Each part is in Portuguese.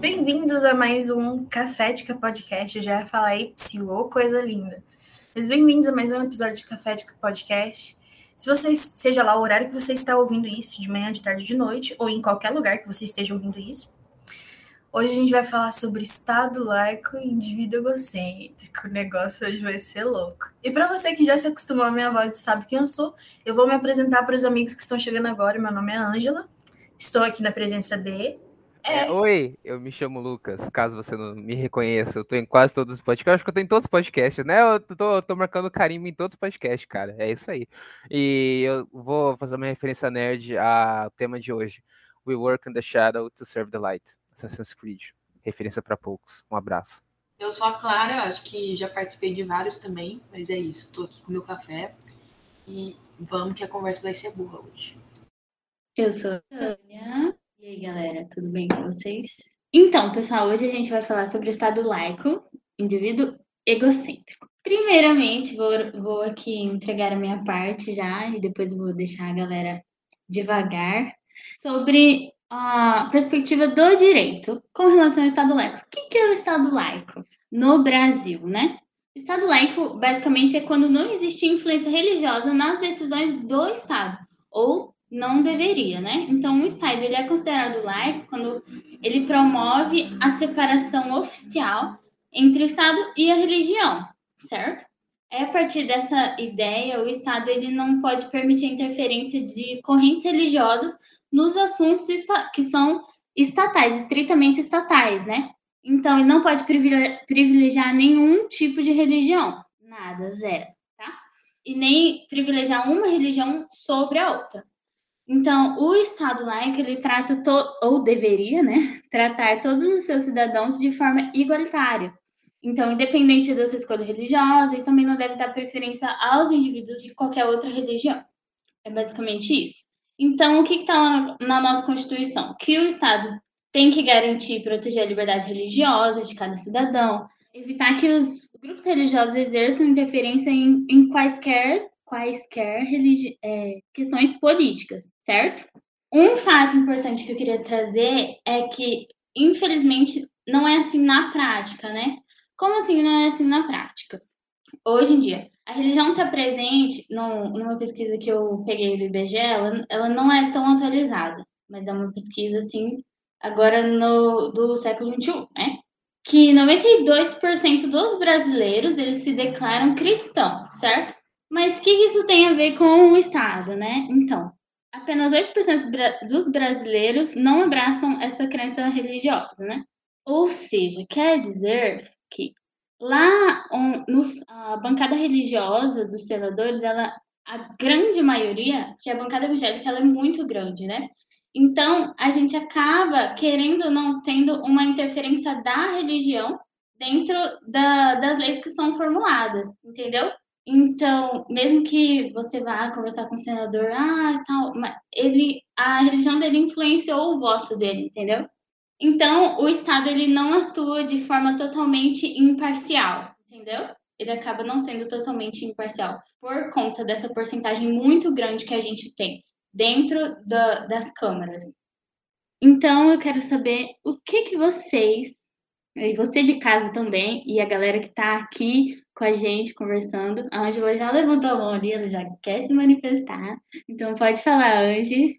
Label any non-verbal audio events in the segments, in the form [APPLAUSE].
Bem-vindos a mais um Cafética Podcast. Eu já ia falar aí, psiu, coisa linda. Mas bem-vindos a mais um episódio de Cafética Podcast. Se você, seja lá o horário que você está ouvindo isso, de manhã, de tarde, de noite, ou em qualquer lugar que você esteja ouvindo isso, hoje a gente vai falar sobre Estado laico e indivíduo egocêntrico. O negócio hoje vai ser louco. E para você que já se acostumou à minha voz e sabe quem eu sou, eu vou me apresentar para os amigos que estão chegando agora. Meu nome é Ângela. Estou aqui na presença de é. É, oi, eu me chamo Lucas, caso você não me reconheça. Eu tô em quase todos os podcasts. Eu acho que eu tô em todos os podcasts, né? Eu tô, eu tô marcando carimbo em todos os podcasts, cara. É isso aí. E eu vou fazer uma referência nerd ao tema de hoje. We work in the shadow to serve the light. Assassin's Creed. Referência para poucos. Um abraço. Eu sou a Clara, acho que já participei de vários também, mas é isso. Tô aqui com meu café e vamos que a conversa vai ser boa hoje. Eu sou a Tânia. E aí, galera, tudo bem com vocês? Então, pessoal, hoje a gente vai falar sobre o estado laico, indivíduo egocêntrico. Primeiramente, vou, vou aqui entregar a minha parte já e depois vou deixar a galera devagar sobre a perspectiva do direito com relação ao Estado laico. O que é o Estado laico no Brasil, né? Estado laico, basicamente, é quando não existe influência religiosa nas decisões do Estado ou não deveria, né? Então, o Estado ele é considerado laico quando ele promove a separação oficial entre o Estado e a religião, certo? É a partir dessa ideia, o Estado ele não pode permitir a interferência de correntes religiosas nos assuntos que são estatais, estritamente estatais, né? Então, ele não pode privilegiar nenhum tipo de religião, nada, zero, tá? E nem privilegiar uma religião sobre a outra. Então, o Estado laico, ele trata, ou deveria, né, tratar todos os seus cidadãos de forma igualitária. Então, independente da sua escolha religiosa, e também não deve dar preferência aos indivíduos de qualquer outra religião. É basicamente isso. Então, o que está na, na nossa Constituição? Que o Estado tem que garantir e proteger a liberdade religiosa de cada cidadão, evitar que os grupos religiosos exerçam interferência em, em quaisquer quaisquer é, questões políticas, certo? Um fato importante que eu queria trazer é que, infelizmente, não é assim na prática, né? Como assim não é assim na prática? Hoje em dia, a religião está presente no, numa pesquisa que eu peguei do IBGE, ela, ela não é tão atualizada, mas é uma pesquisa, assim, agora no, do século XXI, né? Que 92% dos brasileiros, eles se declaram cristãos, certo? Mas o que isso tem a ver com o Estado, né? Então, apenas 8% dos brasileiros não abraçam essa crença religiosa, né? Ou seja, quer dizer que lá um, no, a bancada religiosa dos senadores, ela, a grande maioria, que é a bancada evangélica, ela é muito grande, né? Então, a gente acaba, querendo ou não, tendo uma interferência da religião dentro da, das leis que são formuladas, entendeu? Então, mesmo que você vá conversar com o senador, ah, tal, ele, a religião dele influenciou o voto dele, entendeu? Então, o Estado ele não atua de forma totalmente imparcial, entendeu? Ele acaba não sendo totalmente imparcial por conta dessa porcentagem muito grande que a gente tem dentro da, das câmaras. Então, eu quero saber o que que vocês, e você de casa também, e a galera que está aqui com a gente conversando. A Ângela já levantou a mão ali, ela já quer se manifestar. Então pode falar, Ange.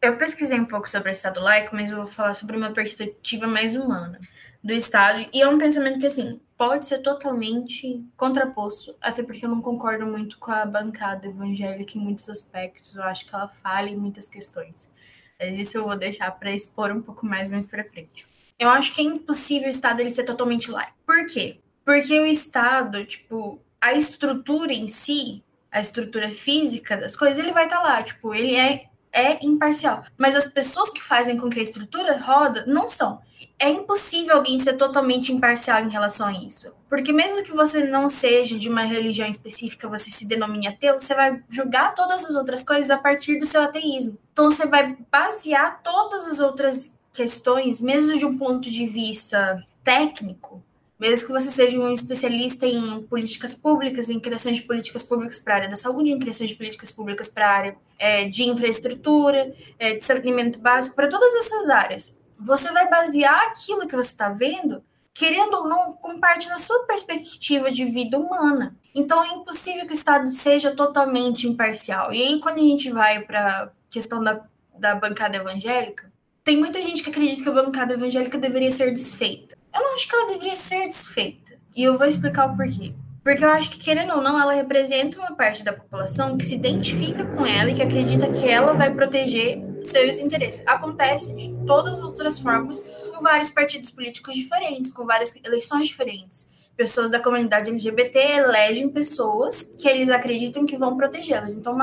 Eu pesquisei um pouco sobre o Estado laico, mas eu vou falar sobre uma perspectiva mais humana do Estado. E é um pensamento que, assim, pode ser totalmente contraposto, até porque eu não concordo muito com a bancada evangélica em muitos aspectos. Eu acho que ela falha em muitas questões. Mas isso eu vou deixar para expor um pouco mais mais para frente. Eu acho que é impossível o Estado ele ser totalmente laico. Por quê? Porque o Estado, tipo, a estrutura em si, a estrutura física das coisas, ele vai estar tá lá, tipo, ele é, é imparcial. Mas as pessoas que fazem com que a estrutura roda não são. É impossível alguém ser totalmente imparcial em relação a isso. Porque mesmo que você não seja de uma religião específica, você se denomine ateu, você vai julgar todas as outras coisas a partir do seu ateísmo. Então você vai basear todas as outras questões, mesmo de um ponto de vista técnico, mesmo que você seja um especialista em políticas públicas, em criação de políticas públicas para a área da saúde, em criação de políticas públicas para a área é, de infraestrutura, é, de saneamento básico, para todas essas áreas. você vai basear aquilo que você está vendo, querendo ou não, com parte da sua perspectiva de vida humana. Então é impossível que o Estado seja totalmente imparcial. E aí, quando a gente vai para a questão da, da bancada evangélica, tem muita gente que acredita que a bancada evangélica deveria ser desfeita. Eu não acho que ela deveria ser desfeita. E eu vou explicar o porquê. Porque eu acho que, querendo ou não, ela representa uma parte da população que se identifica com ela e que acredita que ela vai proteger seus interesses. Acontece de todas as outras formas, com vários partidos políticos diferentes, com várias eleições diferentes. Pessoas da comunidade LGBT elegem pessoas que eles acreditam que vão protegê-las. Então,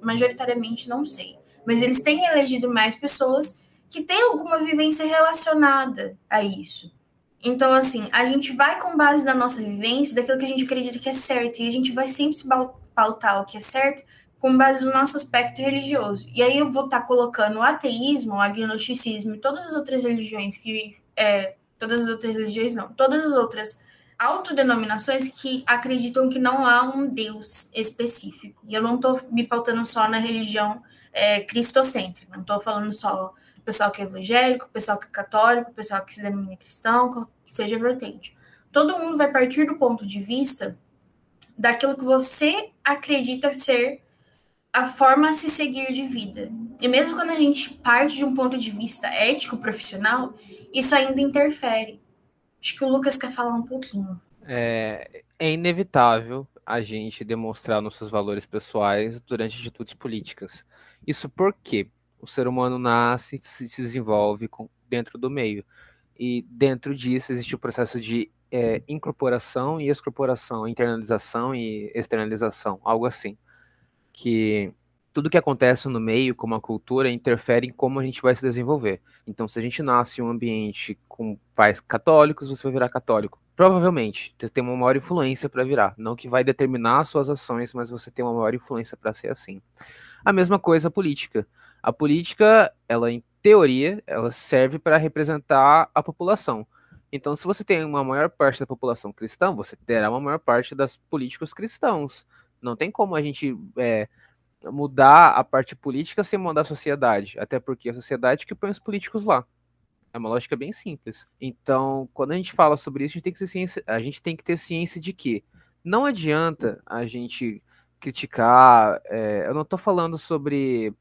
majoritariamente, não sei. Mas eles têm elegido mais pessoas que têm alguma vivência relacionada a isso. Então, assim, a gente vai com base na nossa vivência, daquilo que a gente acredita que é certo, e a gente vai sempre se pautar o que é certo com base no nosso aspecto religioso. E aí eu vou estar tá colocando o ateísmo, o agnosticismo e todas as outras religiões que. É, todas as outras religiões não, todas as outras autodenominações que acreditam que não há um Deus específico. E eu não estou me pautando só na religião é, cristocêntrica, não estou falando só pessoal que é evangélico, pessoal que é católico, pessoal que se denomina cristão, seja vertente. Todo mundo vai partir do ponto de vista daquilo que você acredita ser a forma a se seguir de vida. E mesmo quando a gente parte de um ponto de vista ético, profissional, isso ainda interfere. Acho que o Lucas quer falar um pouquinho. É, é inevitável a gente demonstrar nossos valores pessoais durante atitudes políticas. Isso porque o ser humano nasce e se desenvolve dentro do meio. E dentro disso existe o processo de é, incorporação e excorporação, internalização e externalização, algo assim. Que tudo que acontece no meio, como a cultura, interfere em como a gente vai se desenvolver. Então, se a gente nasce em um ambiente com pais católicos, você vai virar católico. Provavelmente, você tem uma maior influência para virar. Não que vai determinar as suas ações, mas você tem uma maior influência para ser assim. A mesma coisa a política. A política, ela teoria, ela serve para representar a população. Então, se você tem uma maior parte da população cristã, você terá uma maior parte dos políticos cristãos. Não tem como a gente é, mudar a parte política sem mudar a sociedade, até porque é a sociedade que põe os políticos lá. É uma lógica bem simples. Então, quando a gente fala sobre isso, a gente tem que ter ciência, a gente tem que ter ciência de que não adianta a gente criticar. É, eu não estou falando sobre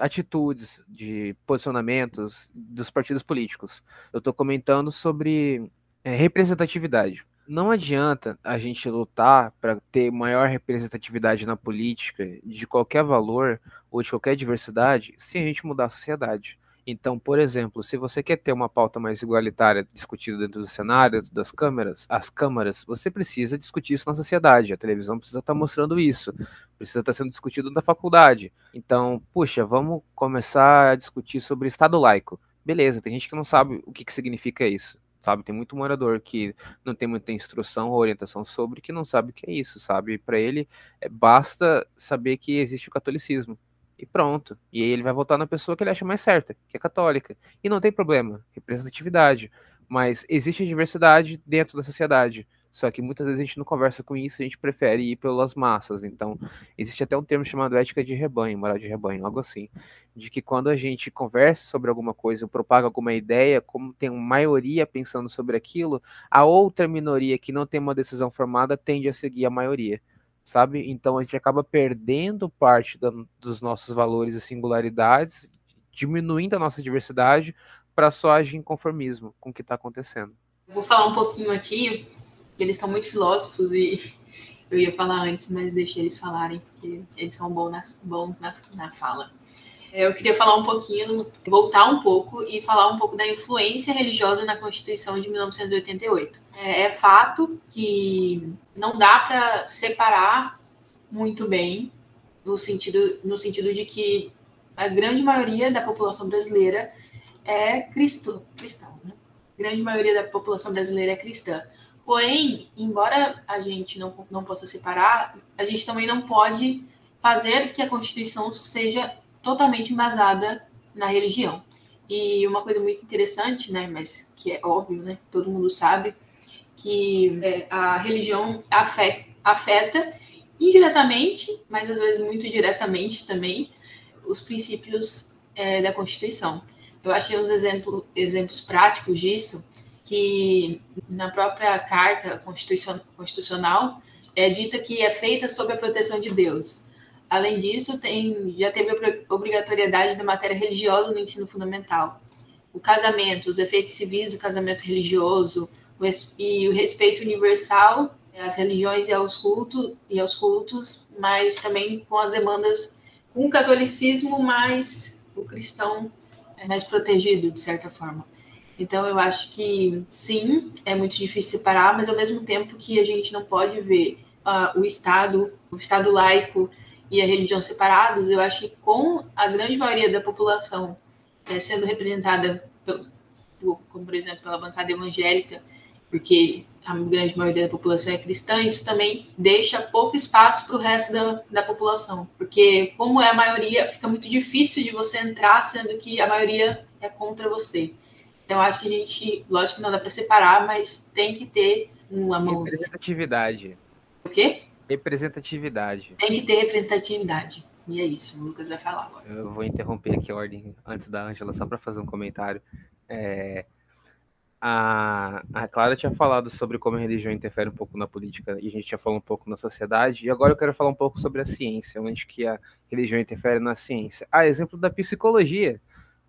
atitudes, de posicionamentos dos partidos políticos. Eu estou comentando sobre é, representatividade. Não adianta a gente lutar para ter maior representatividade na política de qualquer valor ou de qualquer diversidade sem a gente mudar a sociedade. Então, por exemplo, se você quer ter uma pauta mais igualitária discutida dentro do cenário, das câmeras, as câmaras, você precisa discutir isso na sociedade. A televisão precisa estar tá mostrando isso, precisa estar tá sendo discutido na faculdade. Então, puxa, vamos começar a discutir sobre Estado laico. Beleza, tem gente que não sabe o que, que significa isso sabe? Tem muito morador que não tem muita instrução ou orientação sobre que não sabe o que é isso, sabe? Para ele, é, basta saber que existe o catolicismo e pronto. E aí ele vai votar na pessoa que ele acha mais certa, que é católica. E não tem problema, representatividade. Mas existe diversidade dentro da sociedade. Só que muitas vezes a gente não conversa com isso, a gente prefere ir pelas massas. Então, existe até um termo chamado ética de rebanho, moral de rebanho, algo assim. De que quando a gente conversa sobre alguma coisa, propaga alguma ideia, como tem uma maioria pensando sobre aquilo, a outra minoria que não tem uma decisão formada tende a seguir a maioria sabe? Então a gente acaba perdendo parte da, dos nossos valores e singularidades, diminuindo a nossa diversidade para só agir em conformismo com o que está acontecendo. vou falar um pouquinho aqui, eles estão muito filósofos e [LAUGHS] eu ia falar antes, mas deixei eles falarem, porque eles são bons na, bons na, na fala. É, eu queria falar um pouquinho, voltar um pouco e falar um pouco da influência religiosa na Constituição de 1988. É, é fato que não dá para separar muito bem no sentido, no sentido de que a grande maioria da população brasileira é cristo, cristão. Né? Grande maioria da população brasileira é cristã. Porém, embora a gente não, não possa separar, a gente também não pode fazer que a Constituição seja totalmente embasada na religião. E uma coisa muito interessante, né, mas que é óbvio, né, todo mundo sabe, que é, a religião afeta, afeta indiretamente, mas às vezes muito diretamente também, os princípios é, da Constituição. eu achei uns exemplos, exemplos práticos disso, que na própria carta constitucional é dita que é feita sob a proteção de Deus. Além disso, tem, já teve a obrigatoriedade da matéria religiosa no ensino fundamental. O casamento, os efeitos civis do casamento religioso e o respeito universal às religiões e aos cultos, e aos cultos mas também com as demandas com o catolicismo, mas o cristão é mais protegido, de certa forma. Então, eu acho que sim, é muito difícil separar, mas ao mesmo tempo que a gente não pode ver uh, o Estado, o Estado laico e a religião separados, eu acho que com a grande maioria da população é, sendo representada, pelo, como por exemplo pela bancada evangélica, porque a grande maioria da população é cristã, isso também deixa pouco espaço para o resto da, da população. Porque, como é a maioria, fica muito difícil de você entrar, sendo que a maioria é contra você. Então, acho que a gente, lógico que não dá para separar, mas tem que ter uma mão. Representatividade. O quê? Representatividade. Tem que ter representatividade. E é isso, o Lucas vai falar agora. Eu vou interromper aqui a ordem antes da Ângela, só para fazer um comentário. É, a, a Clara tinha falado sobre como a religião interfere um pouco na política e a gente já falou um pouco na sociedade, e agora eu quero falar um pouco sobre a ciência, onde que a religião interfere na ciência. A exemplo da psicologia.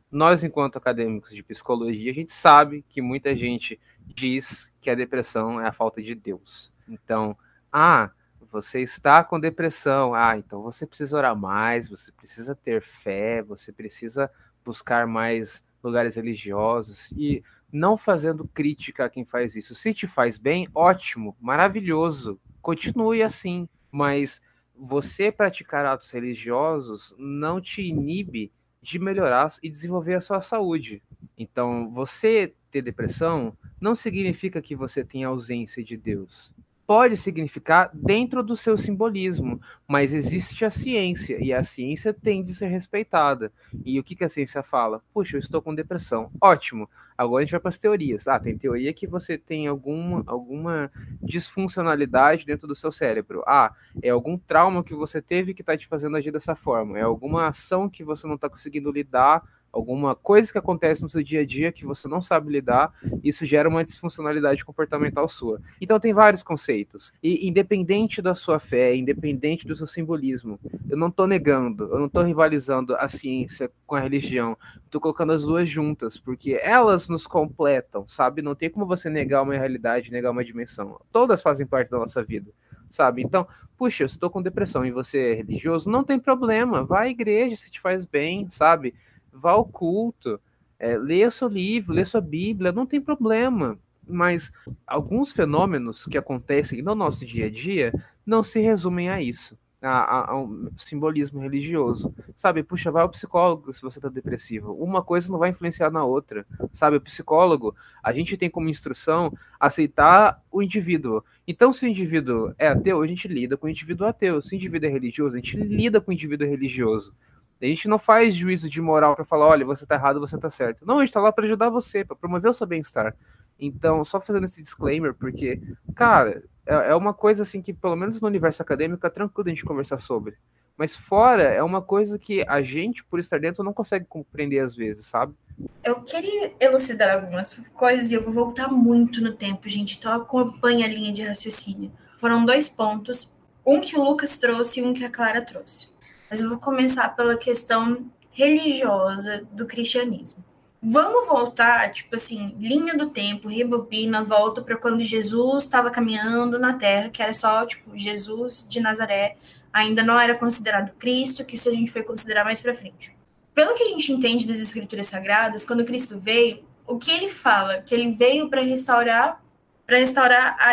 Nós, enquanto acadêmicos de psicologia, a gente sabe que muita gente diz que a depressão é a falta de Deus. Então, ah, você está com depressão, ah, então você precisa orar mais, você precisa ter fé, você precisa buscar mais lugares religiosos e não fazendo crítica a quem faz isso. Se te faz bem, ótimo, maravilhoso, continue assim. Mas você praticar atos religiosos não te inibe de melhorar e desenvolver a sua saúde. Então, você ter depressão não significa que você tem ausência de Deus pode significar dentro do seu simbolismo, mas existe a ciência e a ciência tem de ser respeitada. E o que, que a ciência fala? Puxa, eu estou com depressão. Ótimo. Agora a gente vai para as teorias. Ah, tem teoria que você tem alguma, alguma disfuncionalidade dentro do seu cérebro. Ah, é algum trauma que você teve que está te fazendo agir dessa forma. É alguma ação que você não está conseguindo lidar alguma coisa que acontece no seu dia a dia que você não sabe lidar, isso gera uma disfuncionalidade comportamental sua. Então tem vários conceitos. E independente da sua fé, independente do seu simbolismo, eu não estou negando, eu não estou rivalizando a ciência com a religião. Estou colocando as duas juntas, porque elas nos completam, sabe? Não tem como você negar uma realidade, negar uma dimensão. Todas fazem parte da nossa vida sabe? Então, puxa, eu estou com depressão e você é religioso, não tem problema, vá à igreja se te faz bem, sabe? Vá ao culto, é, leia seu livro, leia sua Bíblia, não tem problema. Mas alguns fenômenos que acontecem no nosso dia a dia não se resumem a isso, a, a, um simbolismo religioso. Sabe, puxa, vai ao psicólogo se você está depressivo. Uma coisa não vai influenciar na outra. Sabe, o psicólogo, a gente tem como instrução aceitar o indivíduo. Então, se o indivíduo é ateu, a gente lida com o indivíduo ateu. Se o indivíduo é religioso, a gente lida com o indivíduo religioso. A gente não faz juízo de moral para falar, olha, você tá errado, você tá certo. Não, a gente tá lá para ajudar você, para promover o seu bem-estar. Então, só fazendo esse disclaimer, porque, cara, é, é uma coisa assim que, pelo menos no universo acadêmico, é tranquilo a gente conversar sobre. Mas fora, é uma coisa que a gente, por estar dentro, não consegue compreender às vezes, sabe? Eu queria elucidar algumas coisas e eu vou voltar muito no tempo, gente. Então acompanha a linha de raciocínio. Foram dois pontos, um que o Lucas trouxe e um que a Clara trouxe mas eu vou começar pela questão religiosa do cristianismo. Vamos voltar, tipo assim, linha do tempo, rebobina, volta para quando Jesus estava caminhando na Terra, que era só, tipo, Jesus de Nazaré, ainda não era considerado Cristo, que isso a gente foi considerar mais para frente. Pelo que a gente entende das escrituras sagradas, quando Cristo veio, o que ele fala? Que ele veio para restaurar, para restaurar a,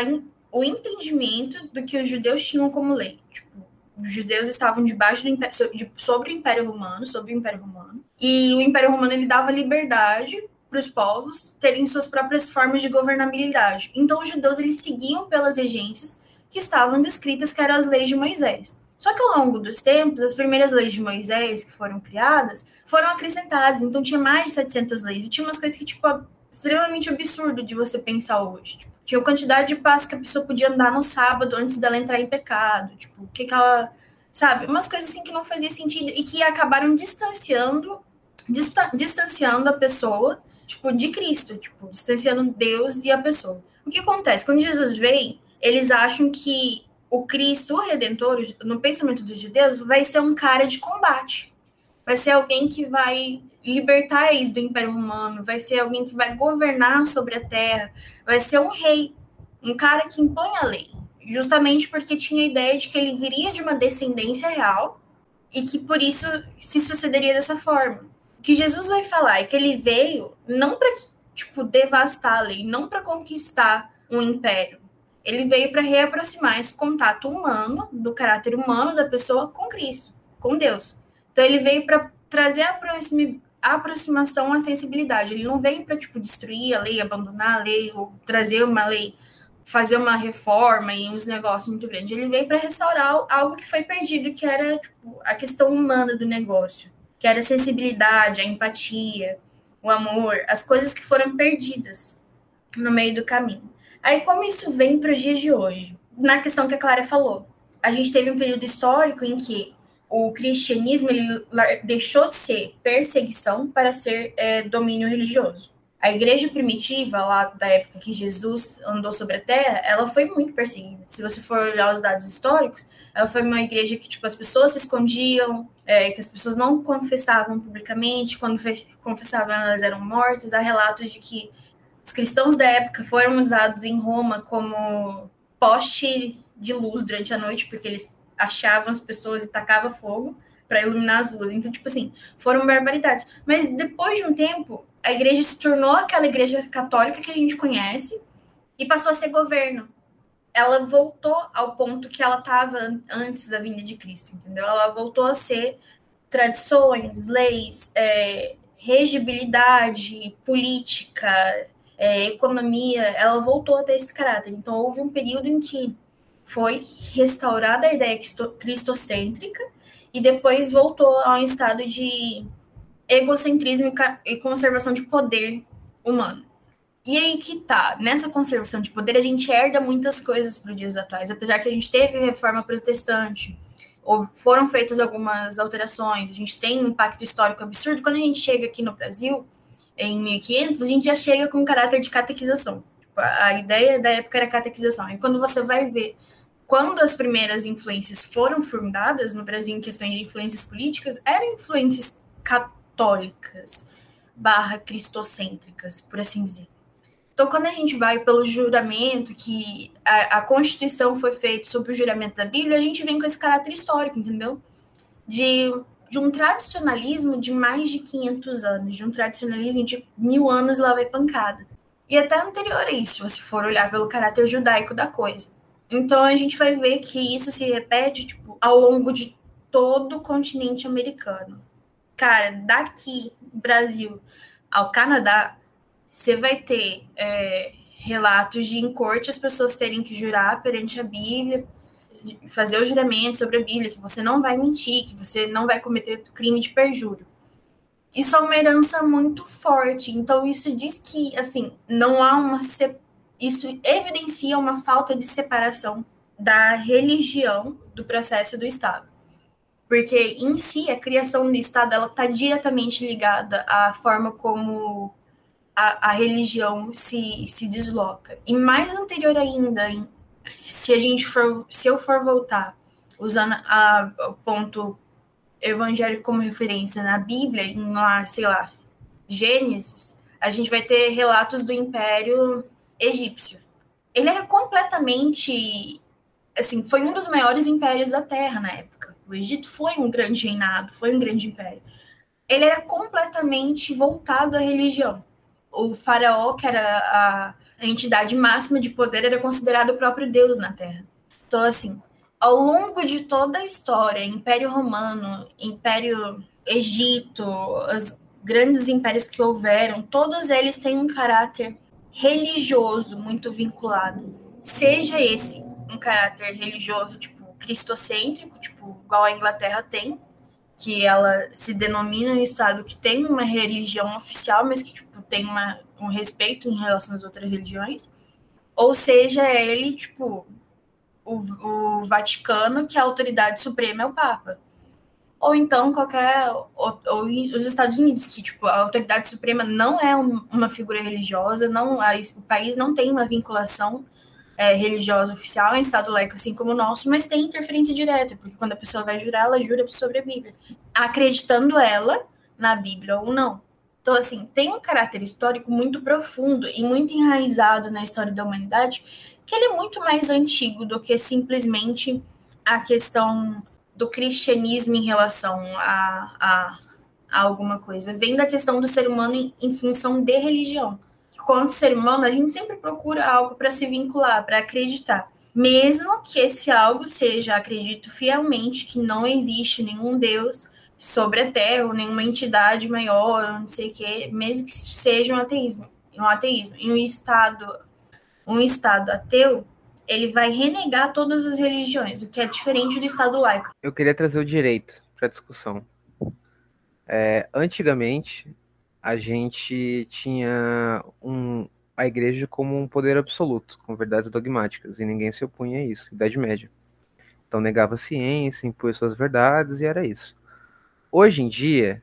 o entendimento do que os judeus tinham como lei. Os judeus estavam debaixo do império, sobre o Império Romano, sobre o Império Romano, e o Império Romano ele dava liberdade para os povos terem suas próprias formas de governabilidade. Então os judeus eles seguiam pelas regências que estavam descritas que eram as leis de Moisés. Só que ao longo dos tempos, as primeiras leis de Moisés que foram criadas foram acrescentadas. Então tinha mais de 700 leis e tinha umas coisas que tipo extremamente absurdo de você pensar hoje. Tipo, tinha quantidade de passos que a pessoa podia andar no sábado antes dela entrar em pecado. Tipo, o que, que ela. Sabe? Umas coisas assim que não fazia sentido e que acabaram distanciando distanciando a pessoa, tipo, de Cristo, tipo, distanciando Deus e a pessoa. O que acontece? Quando Jesus vem, eles acham que o Cristo, o Redentor, no pensamento dos judeus, vai ser um cara de combate. Vai ser alguém que vai libertar eles do Império Romano, vai ser alguém que vai governar sobre a terra, vai ser um rei, um cara que impõe a lei. Justamente porque tinha a ideia de que ele viria de uma descendência real e que por isso se sucederia dessa forma. O que Jesus vai falar é que ele veio não para tipo devastar a lei, não para conquistar um império. Ele veio para reaproximar esse contato humano, do caráter humano da pessoa com Cristo, com Deus. Então ele veio para trazer a aproximação à sensibilidade. Ele não veio para tipo destruir a lei, abandonar a lei ou trazer uma lei, fazer uma reforma e uns negócios muito grandes. Ele veio para restaurar algo que foi perdido, que era tipo a questão humana do negócio, que era a sensibilidade, a empatia, o amor, as coisas que foram perdidas no meio do caminho. Aí como isso vem para os dias de hoje? Na questão que a Clara falou, a gente teve um período histórico em que o cristianismo ele deixou de ser perseguição para ser é, domínio religioso. A igreja primitiva, lá da época que Jesus andou sobre a terra, ela foi muito perseguida. Se você for olhar os dados históricos, ela foi uma igreja que tipo, as pessoas se escondiam, é, que as pessoas não confessavam publicamente, quando confessavam elas eram mortas. Há relatos de que os cristãos da época foram usados em Roma como poste de luz durante a noite, porque eles achavam as pessoas e tacava fogo para iluminar as ruas. Então, tipo assim, foram barbaridades. Mas depois de um tempo, a igreja se tornou aquela igreja católica que a gente conhece e passou a ser governo. Ela voltou ao ponto que ela estava antes da vinda de Cristo, entendeu? Ela voltou a ser tradições, leis, é, regibilidade, política, é, economia. Ela voltou a ter esse caráter. Então, houve um período em que foi restaurada a ideia cristocêntrica e depois voltou a um estado de egocentrismo e conservação de poder humano. E aí que tá, nessa conservação de poder a gente herda muitas coisas para os dias atuais, apesar que a gente teve reforma protestante, ou foram feitas algumas alterações, a gente tem um impacto histórico absurdo. Quando a gente chega aqui no Brasil, em 1500, a gente já chega com um caráter de catequização. Tipo, a ideia da época era catequização. E quando você vai ver quando as primeiras influências foram fundadas no Brasil em questões de influências políticas, eram influências católicas barra cristocêntricas, por assim dizer. Então, quando a gente vai pelo juramento, que a, a, Constituição foi feita sob o juramento da Bíblia, a gente vem com esse caráter histórico, entendeu? De, de um tradicionalismo de mais de 500 anos, de um tradicionalismo de mil anos lá vai pancada. E até anterior a isso, se for olhar pelo caráter judaico da coisa. Então a gente vai ver que isso se repete tipo, ao longo de todo o continente americano. Cara, daqui, Brasil ao Canadá, você vai ter é, relatos de em corte as pessoas terem que jurar perante a Bíblia, fazer o juramento sobre a Bíblia, que você não vai mentir, que você não vai cometer crime de perjúrio. Isso é uma herança muito forte. Então, isso diz que, assim, não há uma separação isso evidencia uma falta de separação da religião do processo do Estado. Porque, em si, a criação do Estado está diretamente ligada à forma como a, a, religião se, se desloca. E mais anterior ainda, se a gente for, se eu for voltar usando a, o ponto evangélico como referência na Bíblia, em lá, sei lá, Gênesis, a gente vai ter relatos do Império egípcio. Ele era completamente, assim, foi um dos maiores impérios da Terra na época. O Egito foi um grande reinado, foi um grande império. Ele era completamente voltado à religião. O faraó, que era a, entidade máxima de poder, era considerado o próprio Deus na Terra. Então, assim, ao longo de toda a história, Império Romano, Império Egito, os grandes impérios que houveram, todos eles têm um caráter religioso muito vinculado, seja esse um caráter religioso, tipo, cristocêntrico, tipo, igual a Inglaterra tem, que ela se denomina um estado que tem uma religião oficial, mas que tipo, tem uma, um respeito em relação às outras religiões, ou seja, ele, tipo, o, o Vaticano, que a autoridade suprema é o Papa. Ou então qualquer ou, ou os Estados Unidos que tipo a autoridade suprema não é um, uma figura religiosa não a, o país não tem uma vinculação é, religiosa oficial em estado laico assim como o nosso mas tem interferência direta porque quando a pessoa vai jurar ela jura sobre a Bíblia acreditando ela na Bíblia ou não. Então assim tem um caráter histórico muito profundo e muito enraizado na história da humanidade que ele é muito mais antigo do que simplesmente a questão do cristianismo em relação a, a, a alguma coisa. Vem da questão do ser humano em, em função de religião. Quanto ser humano, a gente sempre procura algo para se vincular, para acreditar. Mesmo que esse algo seja, acredito fielmente, que não existe nenhum Deus sobre a Terra, ou nenhuma entidade maior, não sei o quê, mesmo que seja um ateísmo, um ateísmo, em um estado, um estado ateu, ele vai renegar todas as religiões, o que é diferente do Estado laico. Eu queria trazer o direito para discussão. É, antigamente, a gente tinha um, a igreja como um poder absoluto, com verdades dogmáticas, e ninguém se opunha a isso, Idade Média. Então negava a ciência, impunha suas verdades, e era isso. Hoje em dia,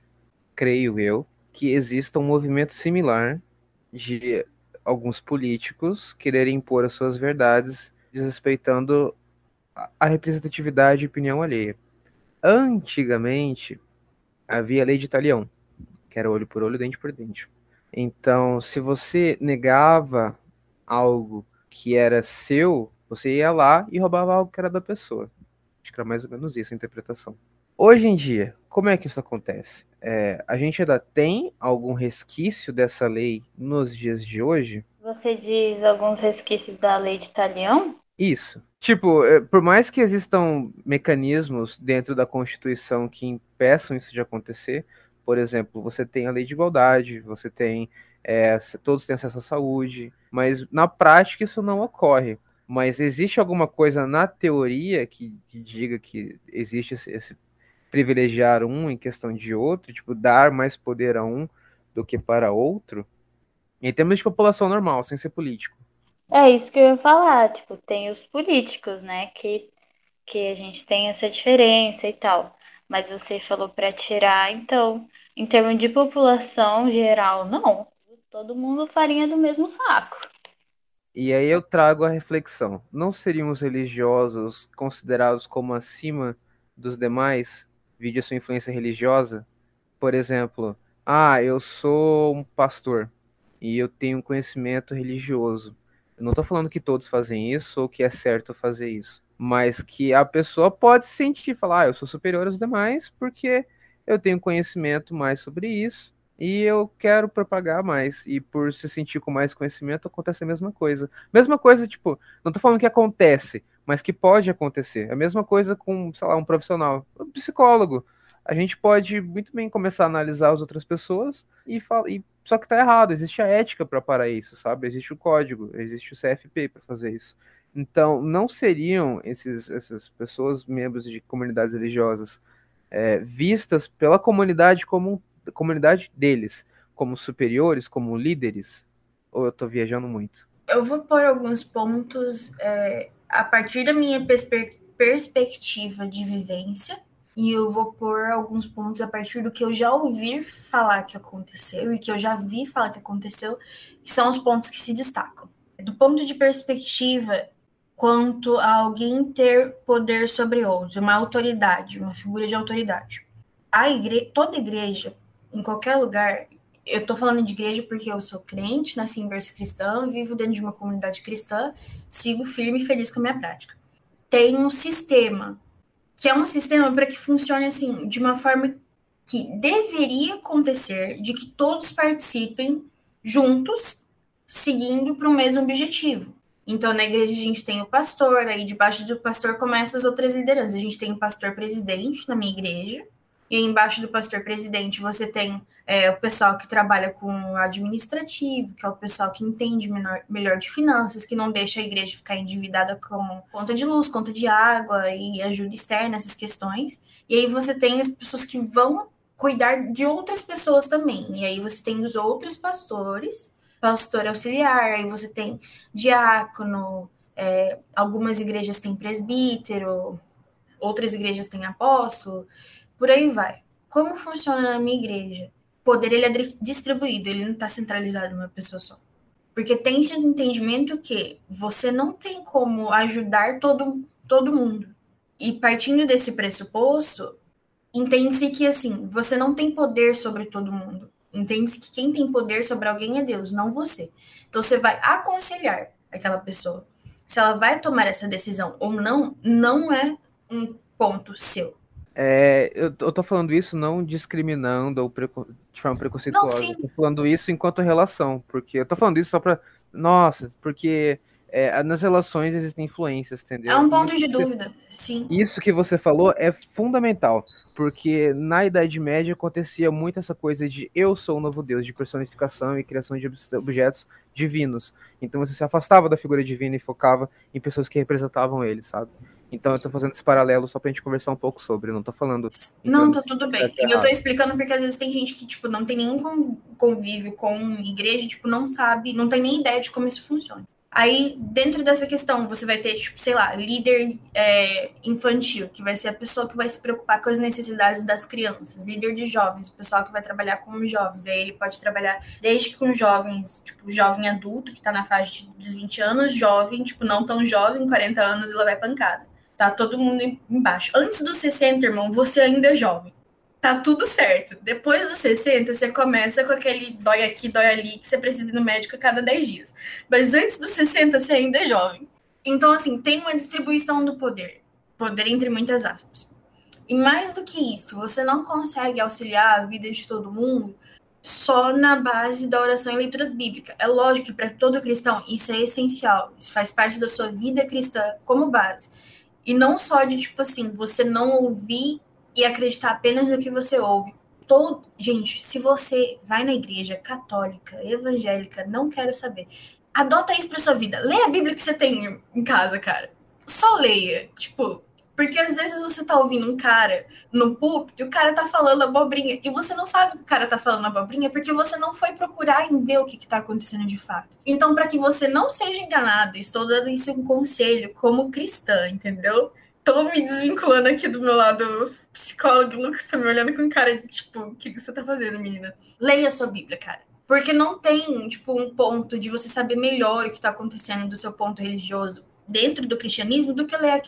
creio eu, que exista um movimento similar de alguns políticos quererem impor as suas verdades desrespeitando a representatividade e opinião alheia. Antigamente, havia a lei de Italião, que era olho por olho, dente por dente. Então, se você negava algo que era seu, você ia lá e roubava algo que era da pessoa. Acho que era mais ou menos isso a interpretação. Hoje em dia, como é que isso acontece? É, a gente ainda tem algum resquício dessa lei nos dias de hoje? Você diz alguns resquícios da lei de Italião? Isso. Tipo, é, por mais que existam mecanismos dentro da Constituição que impeçam isso de acontecer, por exemplo, você tem a lei de igualdade, você tem. É, todos têm acesso à saúde, mas na prática isso não ocorre. Mas existe alguma coisa na teoria que, que diga que existe esse, esse, privilegiar um em questão de outro, tipo, dar mais poder a um do que para outro? Em termos de população normal, sem ser político. É isso que eu ia falar, tipo, tem os políticos, né, que, que a gente tem essa diferença e tal. Mas você falou para tirar, então, em termos de população geral, não. Todo mundo farinha do mesmo saco. E aí eu trago a reflexão. Não seriam os religiosos considerados como acima dos demais, vide a sua influência religiosa? Por exemplo, ah, eu sou um pastor e eu tenho conhecimento religioso. Eu não estou falando que todos fazem isso ou que é certo fazer isso, mas que a pessoa pode se sentir, falar, ah, eu sou superior aos demais porque eu tenho conhecimento mais sobre isso e eu quero propagar mais. E por se sentir com mais conhecimento, acontece a mesma coisa. Mesma coisa, tipo, não estou falando que acontece, mas que pode acontecer. A mesma coisa com, sei lá, um profissional, um psicólogo. A gente pode muito bem começar a analisar as outras pessoas e, e só que tá errado, existe a ética para parar isso, sabe? Existe o código, existe o CFP para fazer isso. Então, não seriam esses, essas pessoas, membros de comunidades religiosas, é, vistas pela comunidade como comunidade deles, como superiores, como líderes? Ou eu estou viajando muito? Eu vou pôr alguns pontos é, a partir da minha perspe perspectiva de vivência e eu vou pôr alguns pontos a partir do que eu já ouvi falar que aconteceu e que eu já vi falar que aconteceu, que são os pontos que se destacam. Do ponto de perspectiva quanto a alguém ter poder sobre outro, uma autoridade, uma figura de autoridade. A igre... toda igreja, em qualquer lugar, eu estou falando de igreja porque eu sou crente, nasci em berço cristão, vivo dentro de uma comunidade cristã, sigo firme e feliz com a minha prática. Tem um sistema que é um sistema para que funcione assim, de uma forma que deveria acontecer, de que todos participem juntos, seguindo para o mesmo objetivo. Então, na igreja a gente tem o pastor, aí debaixo do pastor começam as outras lideranças. A gente tem o pastor presidente na minha igreja, e aí embaixo do pastor presidente você tem é, o pessoal que trabalha com administrativo, que é o pessoal que entende menor, melhor de finanças, que não deixa a igreja ficar endividada com conta de luz, conta de água e ajuda externa, essas questões. E aí você tem as pessoas que vão cuidar de outras pessoas também. E aí você tem os outros pastores, pastor auxiliar, aí você tem diácono, é, algumas igrejas têm presbítero, outras igrejas têm apóstolo. Por aí vai. Como funciona na minha igreja? Poder ele é distribuído, ele não está centralizado em uma pessoa só. Porque tem esse entendimento que você não tem como ajudar todo, todo mundo. E partindo desse pressuposto, entende-se que assim, você não tem poder sobre todo mundo. Entende-se que quem tem poder sobre alguém é Deus, não você. Então você vai aconselhar aquela pessoa. Se ela vai tomar essa decisão ou não, não é um ponto seu. É, eu, eu tô falando isso não discriminando ou preco, de forma preconceituosa. Não, eu tô falando isso enquanto relação, porque eu tô falando isso só pra. Nossa, porque é, nas relações existem influências, entendeu? É um ponto isso de dúvida, sim. Isso que você falou é fundamental, porque na Idade Média acontecia muito essa coisa de eu sou o novo Deus, de personificação e criação de objetos divinos. Então você se afastava da figura divina e focava em pessoas que representavam ele, sabe? Então eu tô fazendo esse paralelo só pra gente conversar um pouco sobre, não tô falando. Não, tá tudo bem. E eu tô explicando porque às vezes tem gente que, tipo, não tem nenhum convívio com igreja, tipo, não sabe, não tem nem ideia de como isso funciona. Aí, dentro dessa questão, você vai ter, tipo, sei lá, líder é, infantil, que vai ser a pessoa que vai se preocupar com as necessidades das crianças. Líder de jovens, o pessoal que vai trabalhar com os jovens. Aí ele pode trabalhar desde que com jovens, tipo, jovem adulto, que tá na faixa dos 20 anos, jovem, tipo, não tão jovem, 40 anos, e lá vai pancada. Tá todo mundo embaixo. Antes dos 60, irmão, você ainda é jovem tá tudo certo. Depois dos 60, você começa com aquele dói aqui, dói ali, que você precisa ir no médico a cada 10 dias. Mas antes dos 60, você ainda é jovem. Então, assim, tem uma distribuição do poder. Poder entre muitas aspas. E mais do que isso, você não consegue auxiliar a vida de todo mundo só na base da oração e leitura bíblica. É lógico que para todo cristão isso é essencial. Isso faz parte da sua vida cristã como base. E não só de, tipo assim, você não ouvir e acreditar apenas no que você ouve. Todo... Gente, se você vai na igreja católica, evangélica, não quero saber. Adota isso pra sua vida. Leia a Bíblia que você tem em casa, cara. Só leia. Tipo, porque às vezes você tá ouvindo um cara no púlpito e o cara tá falando abobrinha. E você não sabe que o cara tá falando abobrinha porque você não foi procurar em ver o que, que tá acontecendo de fato. Então, para que você não seja enganado, estou dando isso um conselho como cristã, entendeu? Tô me desvinculando aqui do meu lado psicólogo. Lucas tá me olhando com cara de tipo, o que, que você tá fazendo, menina? Leia sua Bíblia, cara. Porque não tem, tipo, um ponto de você saber melhor o que tá acontecendo do seu ponto religioso dentro do cristianismo do que ler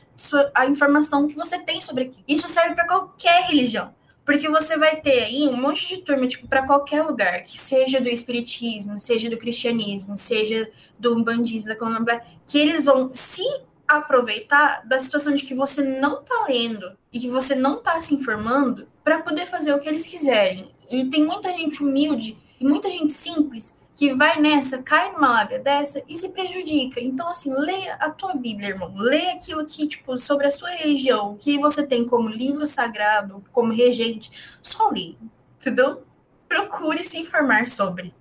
a, informação que você tem sobre aqui. Isso serve para qualquer religião. Porque você vai ter aí um monte de turma, tipo, para qualquer lugar, que seja do espiritismo, seja do cristianismo, seja do umbandismo, da candomblé, que eles vão se aproveitar da situação de que você não tá lendo e que você não tá se informando para poder fazer o que eles quiserem. E tem muita gente humilde e muita gente simples que vai nessa, cai numa lábia dessa e se prejudica. Então, assim, leia a tua Bíblia, irmão. Leia aquilo que, tipo, sobre a sua religião, o que você tem como livro sagrado, como regente. Só leia, entendeu? Procure se informar sobre.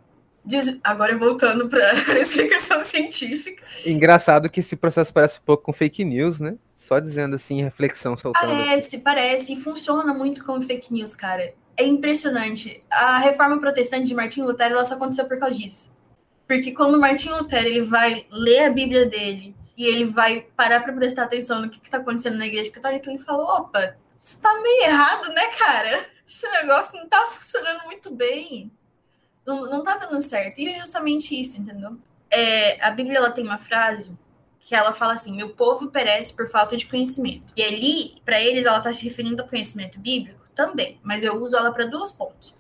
Agora voltando para [LAUGHS] a explicação científica. Engraçado que esse processo parece um pouco com fake news, né? Só dizendo assim, reflexão soltando. Parece, parece. E funciona muito como fake news, cara. É impressionante. A reforma protestante de Martinho Lutero ela só aconteceu por causa disso. Porque quando Martinho Lutero ele vai ler a Bíblia dele e ele vai parar para prestar atenção no que está acontecendo na Igreja Católica, ele fala: opa, isso tá meio errado, né, cara? Esse negócio não tá funcionando muito bem não, não tá dando certo. E é justamente isso, entendeu? É, a Bíblia ela tem uma frase que ela fala assim: meu povo perece por falta de conhecimento. E ali, para eles, ela está se referindo ao conhecimento bíblico também, mas eu uso ela para dois pontos: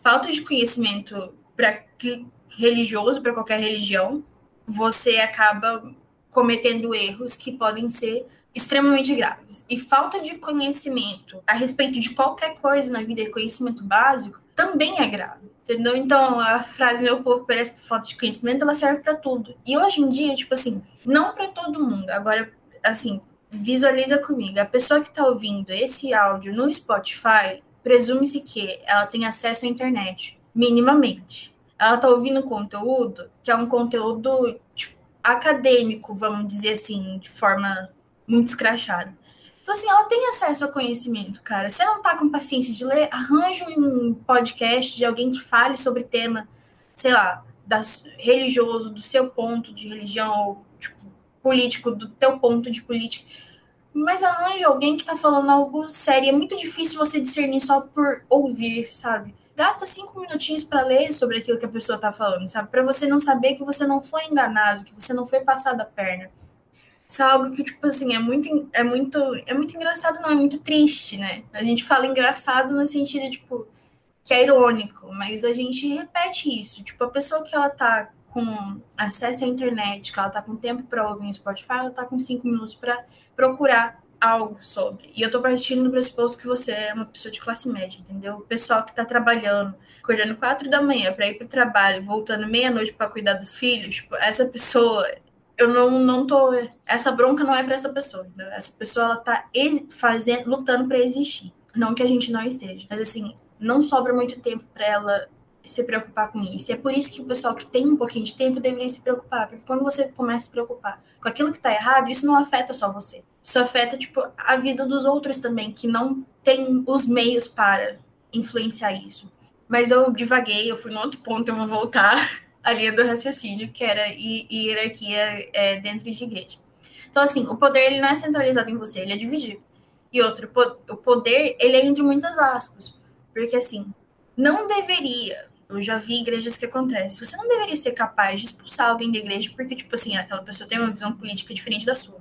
falta de conhecimento para religioso, para qualquer religião, você acaba cometendo erros que podem ser extremamente graves. E falta de conhecimento a respeito de qualquer coisa na vida, conhecimento básico, também é grave. Entendeu? Então, a frase meu povo parece por falta de conhecimento, ela serve para tudo. E hoje em dia, tipo assim, não para todo mundo. Agora, assim, visualiza comigo. A pessoa que está ouvindo esse áudio no Spotify, presume-se que ela tem acesso à internet, minimamente. Ela está ouvindo conteúdo que é um conteúdo tipo, acadêmico, vamos dizer assim, de forma muito escrachada. Então, assim, ela tem acesso a conhecimento, cara. Você não tá com paciência de ler, arranja um podcast de alguém que fale sobre tema, sei lá, da, religioso, do seu ponto de religião, ou político, do teu ponto de política. mas arranja alguém que tá falando algo sério. É muito difícil você discernir só por ouvir, sabe? Gasta cinco minutinhos para ler sobre aquilo que a pessoa tá falando, sabe? Para você não saber que você não foi enganado, que você não foi passado a perna. Isso é algo que, tipo assim, é muito, é muito, é muito engraçado, não, é muito triste, né? A gente fala engraçado no sentido, tipo, que é irônico, mas a gente repete isso. Tipo, a pessoa que ela tá com acesso à internet, que ela tá com tempo para ouvir no Spotify, ela tá com cinco minutos para procurar algo sobre. E eu tô partindo do pressuposto que você é uma pessoa de classe média, entendeu? O pessoal que tá trabalhando, acordando quatro da manhã para ir pro trabalho, voltando meia-noite para cuidar dos filhos, tipo, essa pessoa eu não, não tô. Essa bronca não é para essa pessoa. Entendeu? Essa pessoa ela tá fazendo, lutando para existir. Não que a gente não esteja. Mas assim, não sobra muito tempo para ela se preocupar com isso. E é por isso que o pessoal que tem um pouquinho de tempo deveria se preocupar, porque quando você começa a se preocupar com aquilo que está errado, isso não afeta só você. Isso afeta tipo a vida dos outros também, que não tem os meios para influenciar isso. Mas eu divaguei, eu fui no outro ponto, eu vou voltar [LAUGHS] à linha do raciocínio, que era hierarquia é, dentro de igreja. Então, assim, o poder ele não é centralizado em você, ele é dividido. E outro, o poder, ele é entre muitas aspas. Porque, assim, não deveria eu já vi igrejas que acontece. Você não deveria ser capaz de expulsar alguém da igreja porque, tipo assim, aquela pessoa tem uma visão política diferente da sua.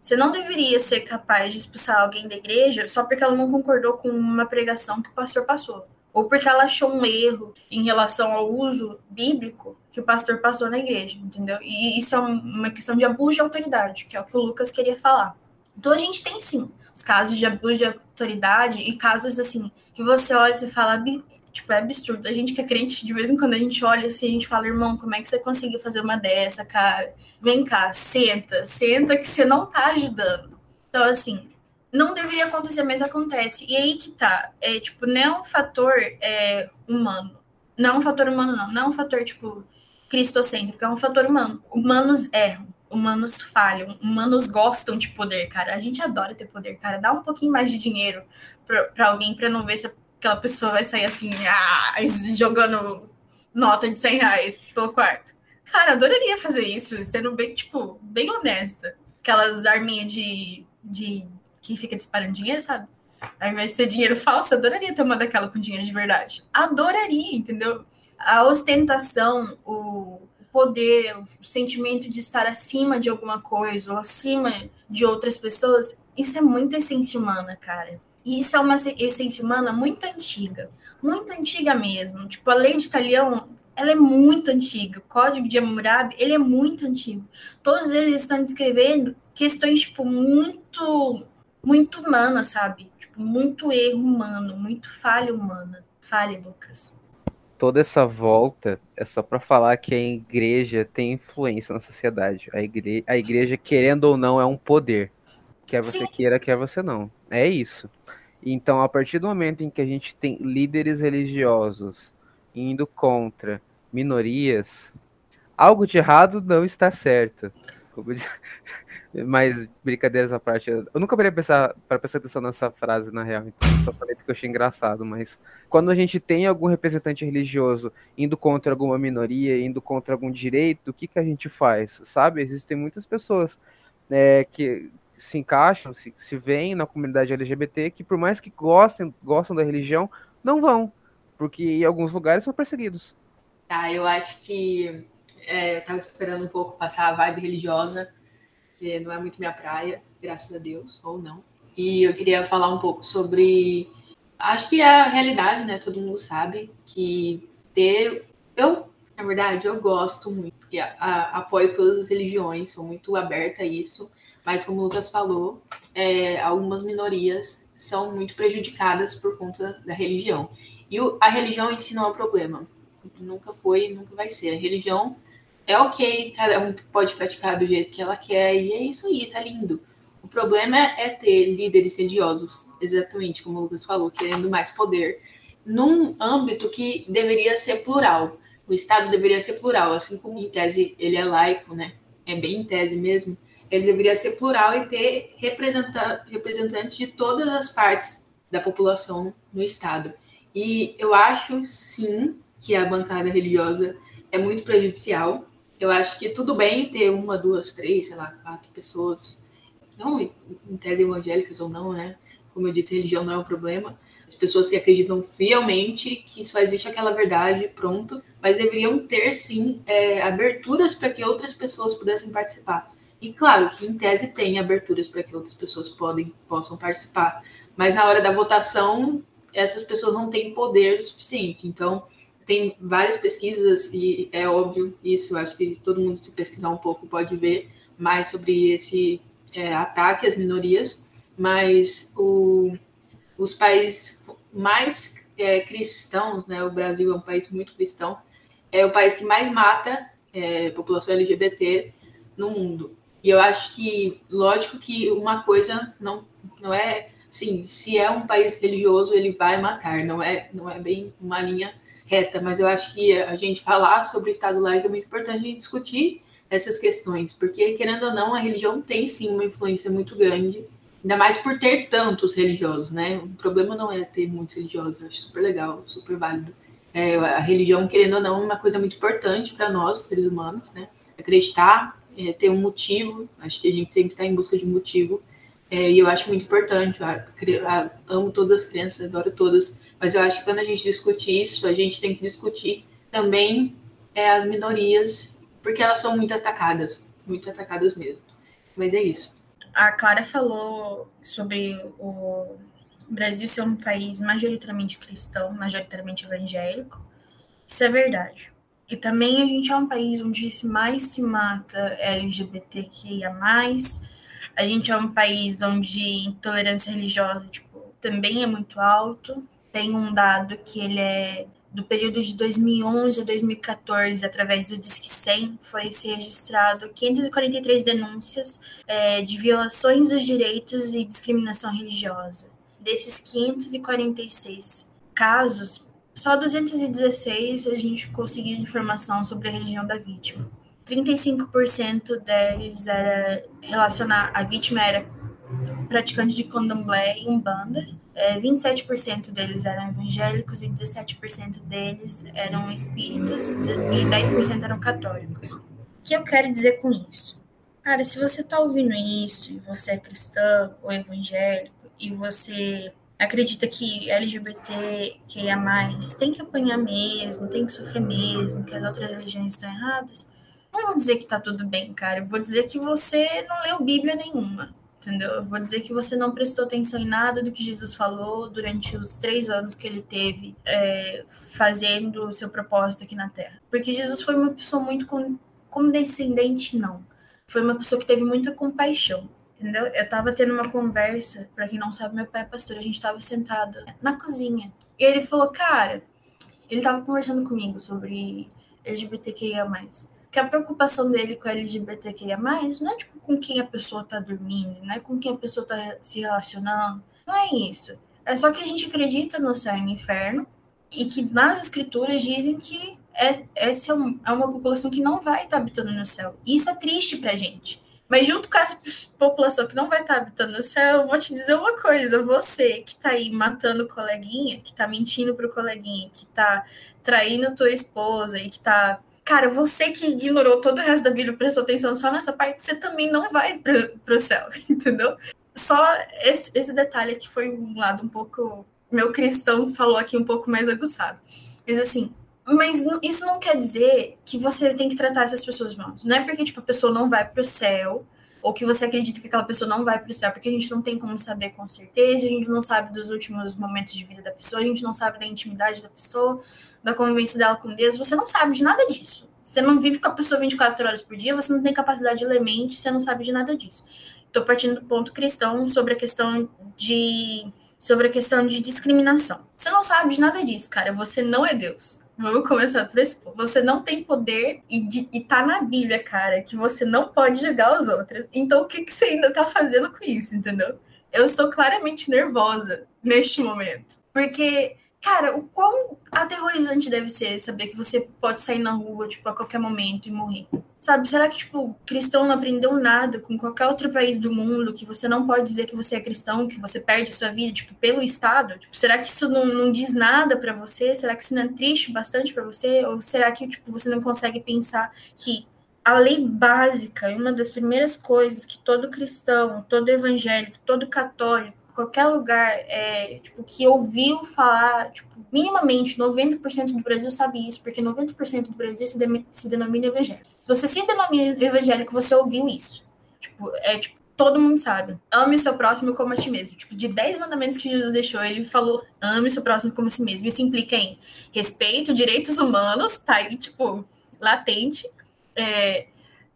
Você não deveria ser capaz de expulsar alguém da igreja só porque ela não concordou com uma pregação que o pastor passou. Ou porque ela achou um erro em relação ao uso bíblico que o pastor passou na igreja, entendeu? E isso é uma questão de abuso de autoridade, que é o que o Lucas queria falar. Então a gente tem sim os casos de abuso de autoridade e casos assim que você olha e fala, Tipo, é absurdo. A gente que é crente, de vez em quando a gente olha assim, a gente fala, irmão, como é que você conseguiu fazer uma dessa, cara? Vem cá, senta, senta que você não tá ajudando. Então, assim, não deveria acontecer, mas acontece. E aí que tá. É, tipo, não é um fator é, humano. Não é um fator humano, não. Não é um fator, tipo, cristocêntrico. É um fator humano. Humanos erram. Humanos falham. Humanos gostam de poder, cara. A gente adora ter poder, cara. Dá um pouquinho mais de dinheiro pra, pra alguém pra não ver se aquela pessoa vai sair assim, ah, jogando nota de 100 reais pelo quarto. Cara, adoraria fazer isso, sendo bem, tipo, bem honesta. Aquelas arminhas de, de que fica disparando dinheiro, sabe? Ao invés de ser dinheiro falso, adoraria ter uma daquela com dinheiro de verdade. Adoraria, entendeu? A ostentação, o poder, o sentimento de estar acima de alguma coisa ou acima de outras pessoas, isso é muito essência humana, cara. E isso é uma essência humana muito antiga, muito antiga mesmo. Tipo, a lei de Italião, ela é muito antiga. O Código de Hammurabi, ele é muito antigo. Todos eles estão descrevendo questões, tipo, muito, muito humanas, sabe? Tipo, muito erro humano, muito falha humana. Falha, Lucas. Toda essa volta é só para falar que a igreja tem influência na sociedade. A igreja, a igreja, querendo ou não, é um poder. Quer você Sim. queira, quer você não. É isso. Então, a partir do momento em que a gente tem líderes religiosos indo contra minorias, algo de errado não está certo. [LAUGHS] Mas, brincadeiras à parte, eu nunca parei pensar, para prestar atenção nessa frase, na real, então só falei porque eu achei engraçado, mas quando a gente tem algum representante religioso indo contra alguma minoria, indo contra algum direito, o que, que a gente faz, sabe? Existem muitas pessoas é, que se encaixam, se, se veem na comunidade LGBT, que por mais que gostem, gostam da religião, não vão, porque em alguns lugares são perseguidos. Tá, eu acho que é, eu tava esperando um pouco passar a vibe religiosa, que não é muito minha praia, graças a Deus, ou não. E eu queria falar um pouco sobre. Acho que é a realidade, né? Todo mundo sabe que ter. Eu, na verdade, eu gosto muito, e apoio todas as religiões, sou muito aberta a isso. Mas, como o Lucas falou, é, algumas minorias são muito prejudicadas por conta da religião. E o, a religião em si não é um problema. Nunca foi e nunca vai ser. A religião é ok, cada um pode praticar do jeito que ela quer, e é isso aí, tá lindo. O problema é ter líderes religiosos, exatamente como o Lucas falou, querendo mais poder, num âmbito que deveria ser plural. O Estado deveria ser plural, assim como em tese ele é laico, né? É bem em tese mesmo ele deveria ser plural e ter representantes de todas as partes da população no Estado. E eu acho, sim, que a bancada religiosa é muito prejudicial. Eu acho que tudo bem ter uma, duas, três, sei lá, quatro pessoas não em tese evangélicas ou não, né? Como eu disse, religião não é um problema. As pessoas que acreditam fielmente que só existe aquela verdade, pronto. Mas deveriam ter, sim, é, aberturas para que outras pessoas pudessem participar. E claro que, em tese, tem aberturas para que outras pessoas podem, possam participar. Mas na hora da votação, essas pessoas não têm poder suficiente. Então, tem várias pesquisas, e é óbvio isso, acho que todo mundo, se pesquisar um pouco, pode ver mais sobre esse é, ataque às minorias, mas o, os países mais é, cristãos, né, o Brasil é um país muito cristão, é o país que mais mata é, população LGBT no mundo. E eu acho que, lógico que uma coisa não, não é, sim, se é um país religioso, ele vai matar, não é, não é bem uma linha reta, mas eu acho que a gente falar sobre o Estado laico é muito importante a discutir essas questões, porque, querendo ou não, a religião tem sim uma influência muito grande, ainda mais por ter tantos religiosos, né? O problema não é ter muitos religiosos, acho super legal, super válido. É, a religião, querendo ou não, é uma coisa muito importante para nós, seres humanos, né? Acreditar, é, ter um motivo, acho que a gente sempre está em busca de um motivo, é, e eu acho muito importante. Eu, amo todas as crianças, adoro todas, mas eu acho que quando a gente discute isso, a gente tem que discutir também é, as minorias porque elas são muito atacadas, muito atacadas mesmo. Mas é isso. A Clara falou sobre o Brasil ser um país majoritariamente cristão, majoritariamente evangélico. Isso é verdade. E também a gente é um país onde se mais se mata LGBTQIA+. A gente é um país onde intolerância religiosa tipo, também é muito alto. Tem um dado que ele é do período de 2011 a 2014, através do Disque 100, foi se registrado 543 denúncias é, de violações dos direitos e discriminação religiosa. Desses 546 casos, só 216 a gente conseguiu informação sobre a religião da vítima. 35% deles era relacionar a vítima era praticante de candomblé e umbanda, é, 27% deles eram evangélicos e 17% deles eram espíritas e 10% eram católicos. O que eu quero dizer com isso? Cara, se você está ouvindo isso e você é cristão ou evangélico e você acredita que LGBT, que é mais, tem que apanhar mesmo, tem que sofrer mesmo, que as outras religiões estão erradas, não vou dizer que tá tudo bem, cara. Eu vou dizer que você não leu Bíblia nenhuma entendeu? Eu vou dizer que você não prestou atenção em nada do que Jesus falou durante os três anos que ele teve é, fazendo o seu propósito aqui na Terra. Porque Jesus foi uma pessoa muito condescendente, não. Foi uma pessoa que teve muita compaixão, entendeu? Eu tava tendo uma conversa, para quem não sabe, meu pai é pastor, a gente tava sentado na cozinha. E ele falou, cara, ele tava conversando comigo sobre LGBTQIA+. Que a preocupação dele com a LGBTQIA+, não é tipo com quem a pessoa tá dormindo, não é com quem a pessoa tá se relacionando. Não é isso. É só que a gente acredita no céu e no inferno e que nas escrituras dizem que é, essa é, um, é uma população que não vai estar tá habitando no céu. E isso é triste pra gente. Mas junto com essa população que não vai estar habitando no céu, eu vou te dizer uma coisa: você que tá aí matando o coleguinha, que tá mentindo pro coleguinha, que tá traindo tua esposa e que tá Cara, você que ignorou todo o resto da Bíblia e prestou atenção só nessa parte, você também não vai pro, pro céu, [LAUGHS] entendeu? Só esse, esse detalhe aqui foi um lado um pouco. Meu cristão falou aqui um pouco mais aguçado. Mas assim, mas isso não quer dizer que você tem que tratar essas pessoas mal. Não é porque tipo, a pessoa não vai pro céu, ou que você acredita que aquela pessoa não vai pro céu, porque a gente não tem como saber com certeza, a gente não sabe dos últimos momentos de vida da pessoa, a gente não sabe da intimidade da pessoa, da convivência dela com Deus, você não sabe de nada disso. Você não vive com a pessoa 24 horas por dia, você não tem capacidade de ler mente, você não sabe de nada disso. Estou partindo do ponto cristão sobre a questão de sobre a questão de discriminação. Você não sabe de nada disso, cara. Você não é Deus. Vamos começar por esse. Você não tem poder e, de, e tá na Bíblia, cara, que você não pode julgar os outros. Então, o que, que você ainda tá fazendo com isso, entendeu? Eu estou claramente nervosa neste momento. Porque Cara, o quão aterrorizante deve ser saber que você pode sair na rua, tipo, a qualquer momento e morrer. Sabe, será que, tipo, cristão não aprendeu nada com qualquer outro país do mundo, que você não pode dizer que você é cristão, que você perde sua vida, tipo, pelo Estado? Tipo, será que isso não, não diz nada para você? Será que isso não é triste bastante para você? Ou será que, tipo, você não consegue pensar que a lei básica uma das primeiras coisas que todo cristão, todo evangélico, todo católico, qualquer lugar é, tipo, que ouviu falar, tipo, minimamente 90% do Brasil sabe isso, porque 90% do Brasil se, de, se denomina evangélico. Se você se denomina evangélico, você ouviu isso. Tipo, é tipo, todo mundo sabe. Ame seu próximo como a ti mesmo. Tipo, de 10 mandamentos que Jesus deixou, ele falou: ame seu próximo como a si mesmo. Isso implica em respeito, direitos humanos, tá aí, tipo, latente. É,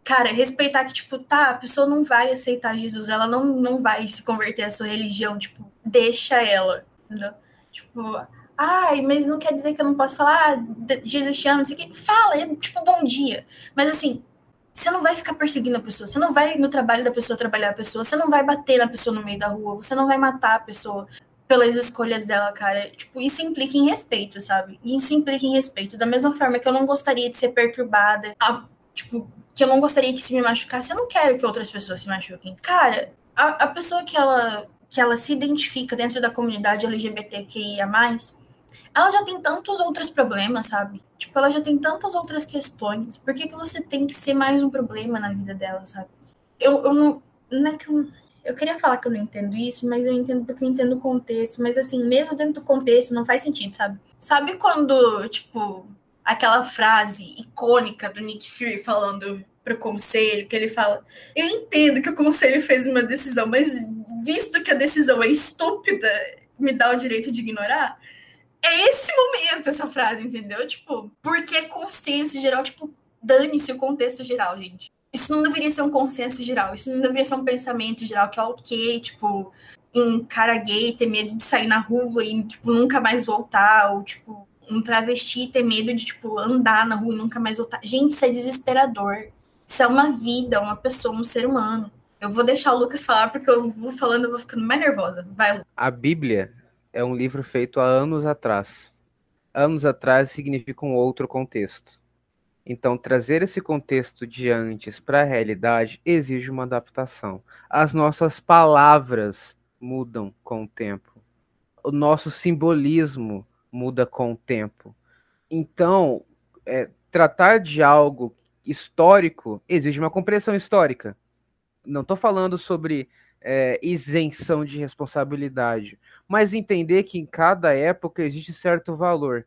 cara, respeitar que, tipo, tá, a pessoa não vai aceitar Jesus, ela não, não vai se converter à sua religião, tipo, deixa ela, entendeu? Tipo, ai, mas não quer dizer que eu não posso falar, ah, Jesus te ama, não sei o que. Fala, é, tipo, bom dia. Mas assim, você não vai ficar perseguindo a pessoa, você não vai no trabalho da pessoa trabalhar a pessoa, você não vai bater na pessoa no meio da rua, você não vai matar a pessoa pelas escolhas dela, cara. Tipo, isso implica em respeito, sabe? Isso implica em respeito. Da mesma forma que eu não gostaria de ser perturbada, a, tipo, que eu não gostaria que se me machucasse, eu não quero que outras pessoas se machuquem. Cara, a, a pessoa que ela, que ela se identifica dentro da comunidade LGBTQIA, ela já tem tantos outros problemas, sabe? Tipo, ela já tem tantas outras questões. Por que, que você tem que ser mais um problema na vida dela, sabe? Eu, eu não. Não é que eu, eu queria falar que eu não entendo isso, mas eu entendo porque eu entendo o contexto. Mas assim, mesmo dentro do contexto, não faz sentido, sabe? Sabe quando, tipo, aquela frase icônica do Nick Fury falando pro conselho, que ele fala: Eu entendo que o conselho fez uma decisão, mas visto que a decisão é estúpida, me dá o direito de ignorar? é esse momento essa frase, entendeu? Tipo, porque consenso geral, tipo, dane-se o contexto geral, gente. Isso não deveria ser um consenso geral, isso não deveria ser um pensamento geral que é ok, tipo, um cara gay ter medo de sair na rua e, tipo, nunca mais voltar, ou, tipo, um travesti ter medo de, tipo, andar na rua e nunca mais voltar. Gente, isso é desesperador. Isso é uma vida, uma pessoa, um ser humano. Eu vou deixar o Lucas falar, porque eu vou falando, eu vou ficando mais nervosa. Vai, Lucas. A Bíblia é um livro feito há anos atrás. Anos atrás significa um outro contexto. Então, trazer esse contexto de antes para a realidade exige uma adaptação. As nossas palavras mudam com o tempo. O nosso simbolismo muda com o tempo. Então, é, tratar de algo histórico exige uma compreensão histórica. Não estou falando sobre é, isenção de responsabilidade, mas entender que em cada época existe certo valor.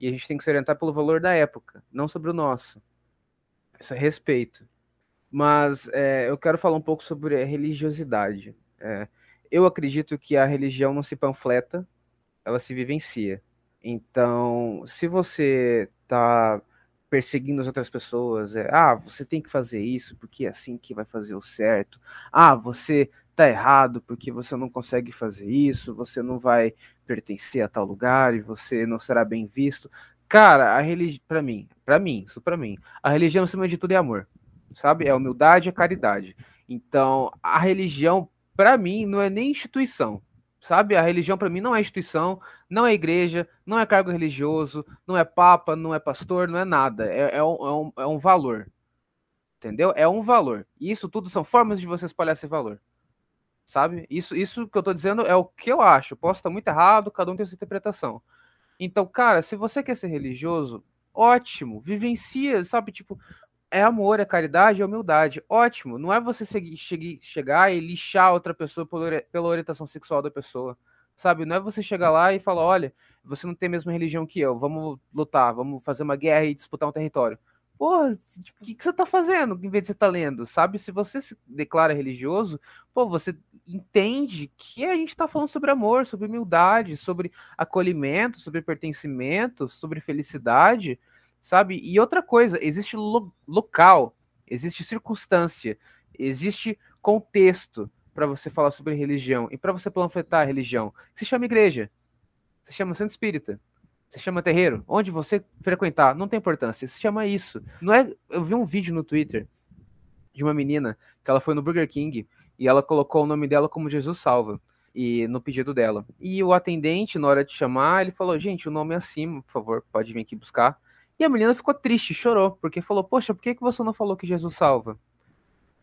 E a gente tem que se orientar pelo valor da época, não sobre o nosso. Isso é respeito. Mas é, eu quero falar um pouco sobre a religiosidade. É, eu acredito que a religião não se panfleta, ela se vivencia. Então, se você está perseguindo as outras pessoas, é, ah, você tem que fazer isso porque é assim que vai fazer o certo. Ah, você tá errado porque você não consegue fazer isso, você não vai pertencer a tal lugar e você não será bem visto. Cara, a religião, para mim, para mim, isso para mim, a religião acima de tudo é amor, sabe? É humildade, é caridade. Então, a religião para mim não é nem instituição, sabe? A religião para mim não é instituição, não é igreja, não é cargo religioso, não é papa, não é pastor, não é nada. É, é, um, é, um, é um valor, entendeu? É um valor. E isso tudo são formas de você espalhar esse valor sabe? Isso, isso que eu tô dizendo é o que eu acho. Posso estar muito errado, cada um tem sua interpretação. Então, cara, se você quer ser religioso, ótimo, vivencia, sabe? Tipo, é amor, é caridade, é humildade. Ótimo. Não é você seguir, chegue, chegar e lixar outra pessoa pela, orientação sexual da pessoa. Sabe? Não é você chegar lá e falar: olha, você não tem a mesma religião que eu, vamos lutar, vamos fazer uma guerra e disputar um território. Porra, tipo, o que, que você tá fazendo em vez de você tá lendo? Sabe? Se você se declara religioso, pô, você entende que a gente está falando sobre amor, sobre humildade, sobre acolhimento, sobre pertencimento, sobre felicidade, sabe? E outra coisa, existe lo local, existe circunstância, existe contexto para você falar sobre religião e para você panfletar a religião. Se chama igreja, se chama centro espírita, se chama terreiro, onde você frequentar, não tem importância, se chama isso. Não é, eu vi um vídeo no Twitter de uma menina que ela foi no Burger King e ela colocou o nome dela como Jesus Salva e no pedido dela. E o atendente, na hora de chamar, ele falou: Gente, o nome é acima, por favor, pode vir aqui buscar. E a menina ficou triste, chorou, porque falou: Poxa, por que, que você não falou que Jesus salva?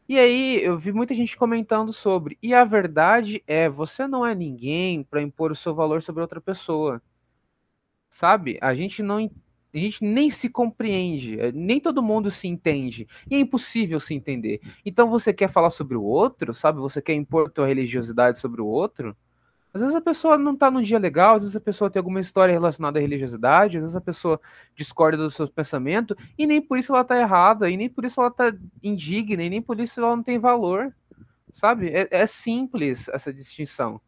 E aí eu vi muita gente comentando sobre. E a verdade é: você não é ninguém para impor o seu valor sobre outra pessoa. Sabe? A gente não a gente nem se compreende, eh, nem todo mundo se entende, e é impossível se entender. Então você quer falar sobre o outro, sabe? Você quer impor tua religiosidade sobre o outro? Às vezes a pessoa não tá num dia legal, às vezes a pessoa tem alguma história relacionada à religiosidade, às vezes a pessoa discorda dos seus pensamentos, e nem por isso ela tá errada, e nem por isso ela tá indigna, e nem por isso ela não tem valor. Sabe? É, é simples essa distinção.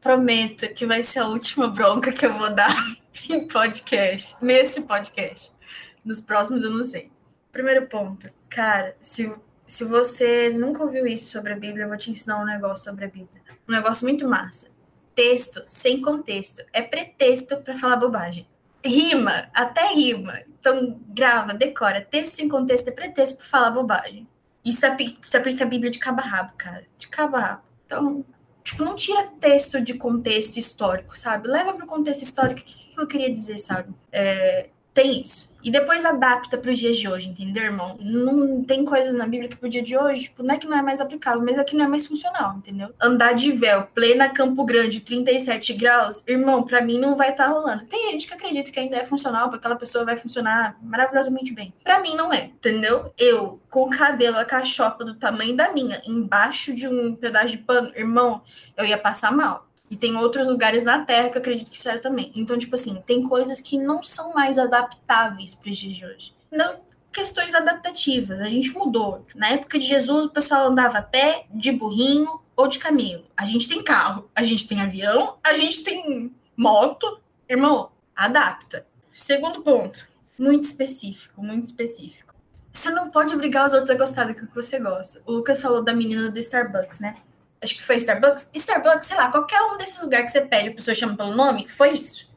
Prometo que vai ser a última bronca que eu vou dar [LAUGHS] em podcast, nesse podcast. Nos próximos eu não sei. Primeiro ponto, cara, se, se você nunca ouviu isso sobre a Bíblia, eu vou te ensinar um negócio sobre a Bíblia. Um negócio muito massa. Texto sem contexto é pretexto para falar bobagem. Rima, até rima. Então grava, decora. Texto sem contexto é pretexto para falar bobagem. Isso se aplica a Bíblia de cabo a rabo, cara. De cabo a rabo. Então, tipo, não tira texto de contexto histórico, sabe? Leva para o contexto histórico o que, que eu queria dizer, sabe? É, tem isso. E depois adapta para os dias de hoje, entendeu, irmão? Não tem coisas na Bíblia que pro dia de hoje, tipo, não é que não é mais aplicável, mas é não é mais funcional, entendeu? Andar de véu, plena Campo Grande, 37 graus, irmão, para mim não vai estar tá rolando. Tem gente que acredita que ainda é funcional, para aquela pessoa vai funcionar maravilhosamente bem. Para mim não é, entendeu? Eu, com o cabelo, a cachopa do tamanho da minha, embaixo de um pedaço de pano, irmão, eu ia passar mal. E tem outros lugares na Terra que eu acredito que isso era também. Então, tipo assim, tem coisas que não são mais adaptáveis para os dias de hoje. Não questões adaptativas. A gente mudou. Na época de Jesus, o pessoal andava a pé, de burrinho ou de camelo. A gente tem carro, a gente tem avião, a gente tem moto. Irmão, adapta. Segundo ponto, muito específico, muito específico. Você não pode obrigar os outros a gostar daquilo que você gosta. O Lucas falou da menina do Starbucks, né? Acho que foi Starbucks. Starbucks, sei lá, qualquer um desses lugares que você pede, a pessoa chama pelo nome, foi isso.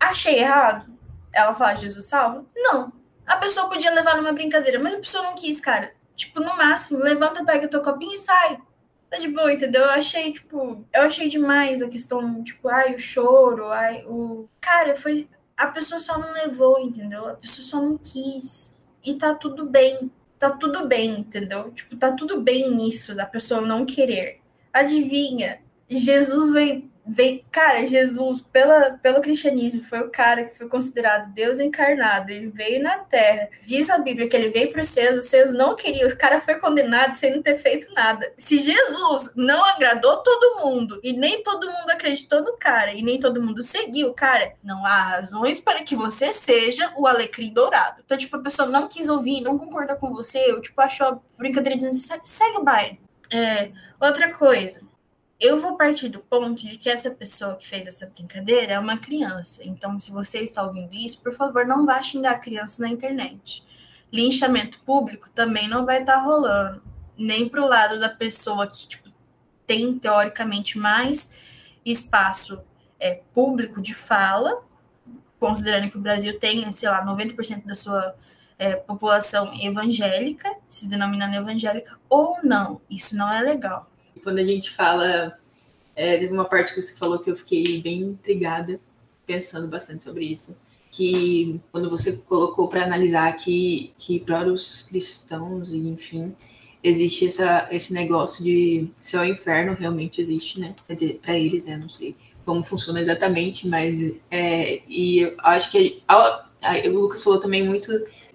Achei errado ela falar Jesus salva? Não. A pessoa podia levar numa brincadeira, mas a pessoa não quis, cara. Tipo, no máximo, levanta, pega teu copinho e sai. Tá de boa, entendeu? Eu achei, tipo, eu achei demais a questão, tipo, ai, o choro, ai, o. Cara, foi. A pessoa só não levou, entendeu? A pessoa só não quis. E tá tudo bem. Tá tudo bem, entendeu? Tipo, tá tudo bem nisso, da pessoa não querer. Adivinha? Jesus veio, veio. Cara, Jesus, pela, pelo cristianismo, foi o cara que foi considerado Deus encarnado. Ele veio na terra. Diz a Bíblia que ele veio para os seus, os seus não queriam. O cara foi condenado sem não ter feito nada. Se Jesus não agradou todo mundo e nem todo mundo acreditou no cara e nem todo mundo seguiu o cara, não há razões para que você seja o alecrim dourado. Então, tipo, a pessoa não quis ouvir, não concorda com você, ou tipo, achou brincadeira dizendo assim, segue o baile. É, outra coisa, eu vou partir do ponto de que essa pessoa que fez essa brincadeira é uma criança. Então, se você está ouvindo isso, por favor, não vá xingar a criança na internet. Linchamento público também não vai estar tá rolando, nem pro lado da pessoa que tipo, tem teoricamente mais espaço é, público de fala, considerando que o Brasil tem, sei lá, 90% da sua é, população evangélica, se denominando evangélica, ou não. Isso não é legal. Quando a gente fala, é, teve uma parte que você falou que eu fiquei bem intrigada, pensando bastante sobre isso. Que quando você colocou para analisar que, que para os cristãos, enfim, existe essa, esse negócio de céu e inferno, realmente existe, né? Quer dizer, para eles, né? Não sei como funciona exatamente, mas é, e eu acho que a, a, o Lucas falou também muito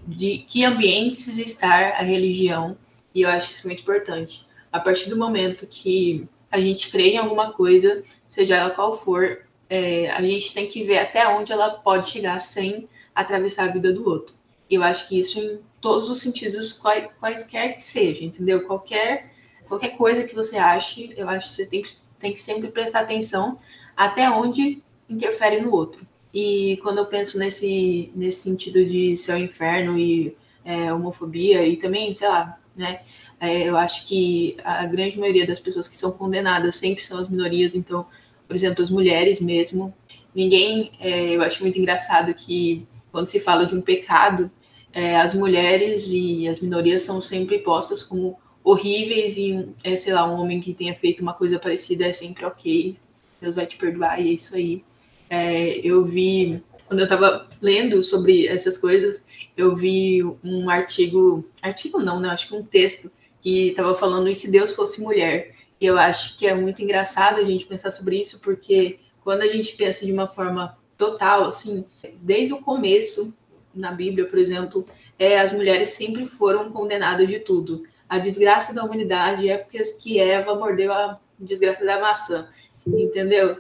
de que ambientes estar a religião, e eu acho isso muito importante. A partir do momento que a gente crê em alguma coisa, seja ela qual for, é, a gente tem que ver até onde ela pode chegar sem atravessar a vida do outro. Eu acho que isso em todos os sentidos, quais, quaisquer que seja, entendeu? Qualquer, qualquer coisa que você ache, eu acho que você tem, tem que sempre prestar atenção até onde interfere no outro. E quando eu penso nesse, nesse sentido de céu e inferno e é, homofobia e também, sei lá, né? É, eu acho que a grande maioria das pessoas que são condenadas sempre são as minorias, então, por exemplo, as mulheres mesmo. Ninguém, é, eu acho muito engraçado que quando se fala de um pecado, é, as mulheres e as minorias são sempre postas como horríveis e, é, sei lá, um homem que tenha feito uma coisa parecida é sempre ok, Deus vai te perdoar e é isso aí. É, eu vi, quando eu estava lendo sobre essas coisas, eu vi um artigo, artigo não, né? Acho que um texto que estava falando e se Deus fosse mulher. E eu acho que é muito engraçado a gente pensar sobre isso, porque quando a gente pensa de uma forma total, assim, desde o começo, na Bíblia, por exemplo, é, as mulheres sempre foram condenadas de tudo. A desgraça da humanidade é porque que Eva mordeu a desgraça da maçã, entendeu?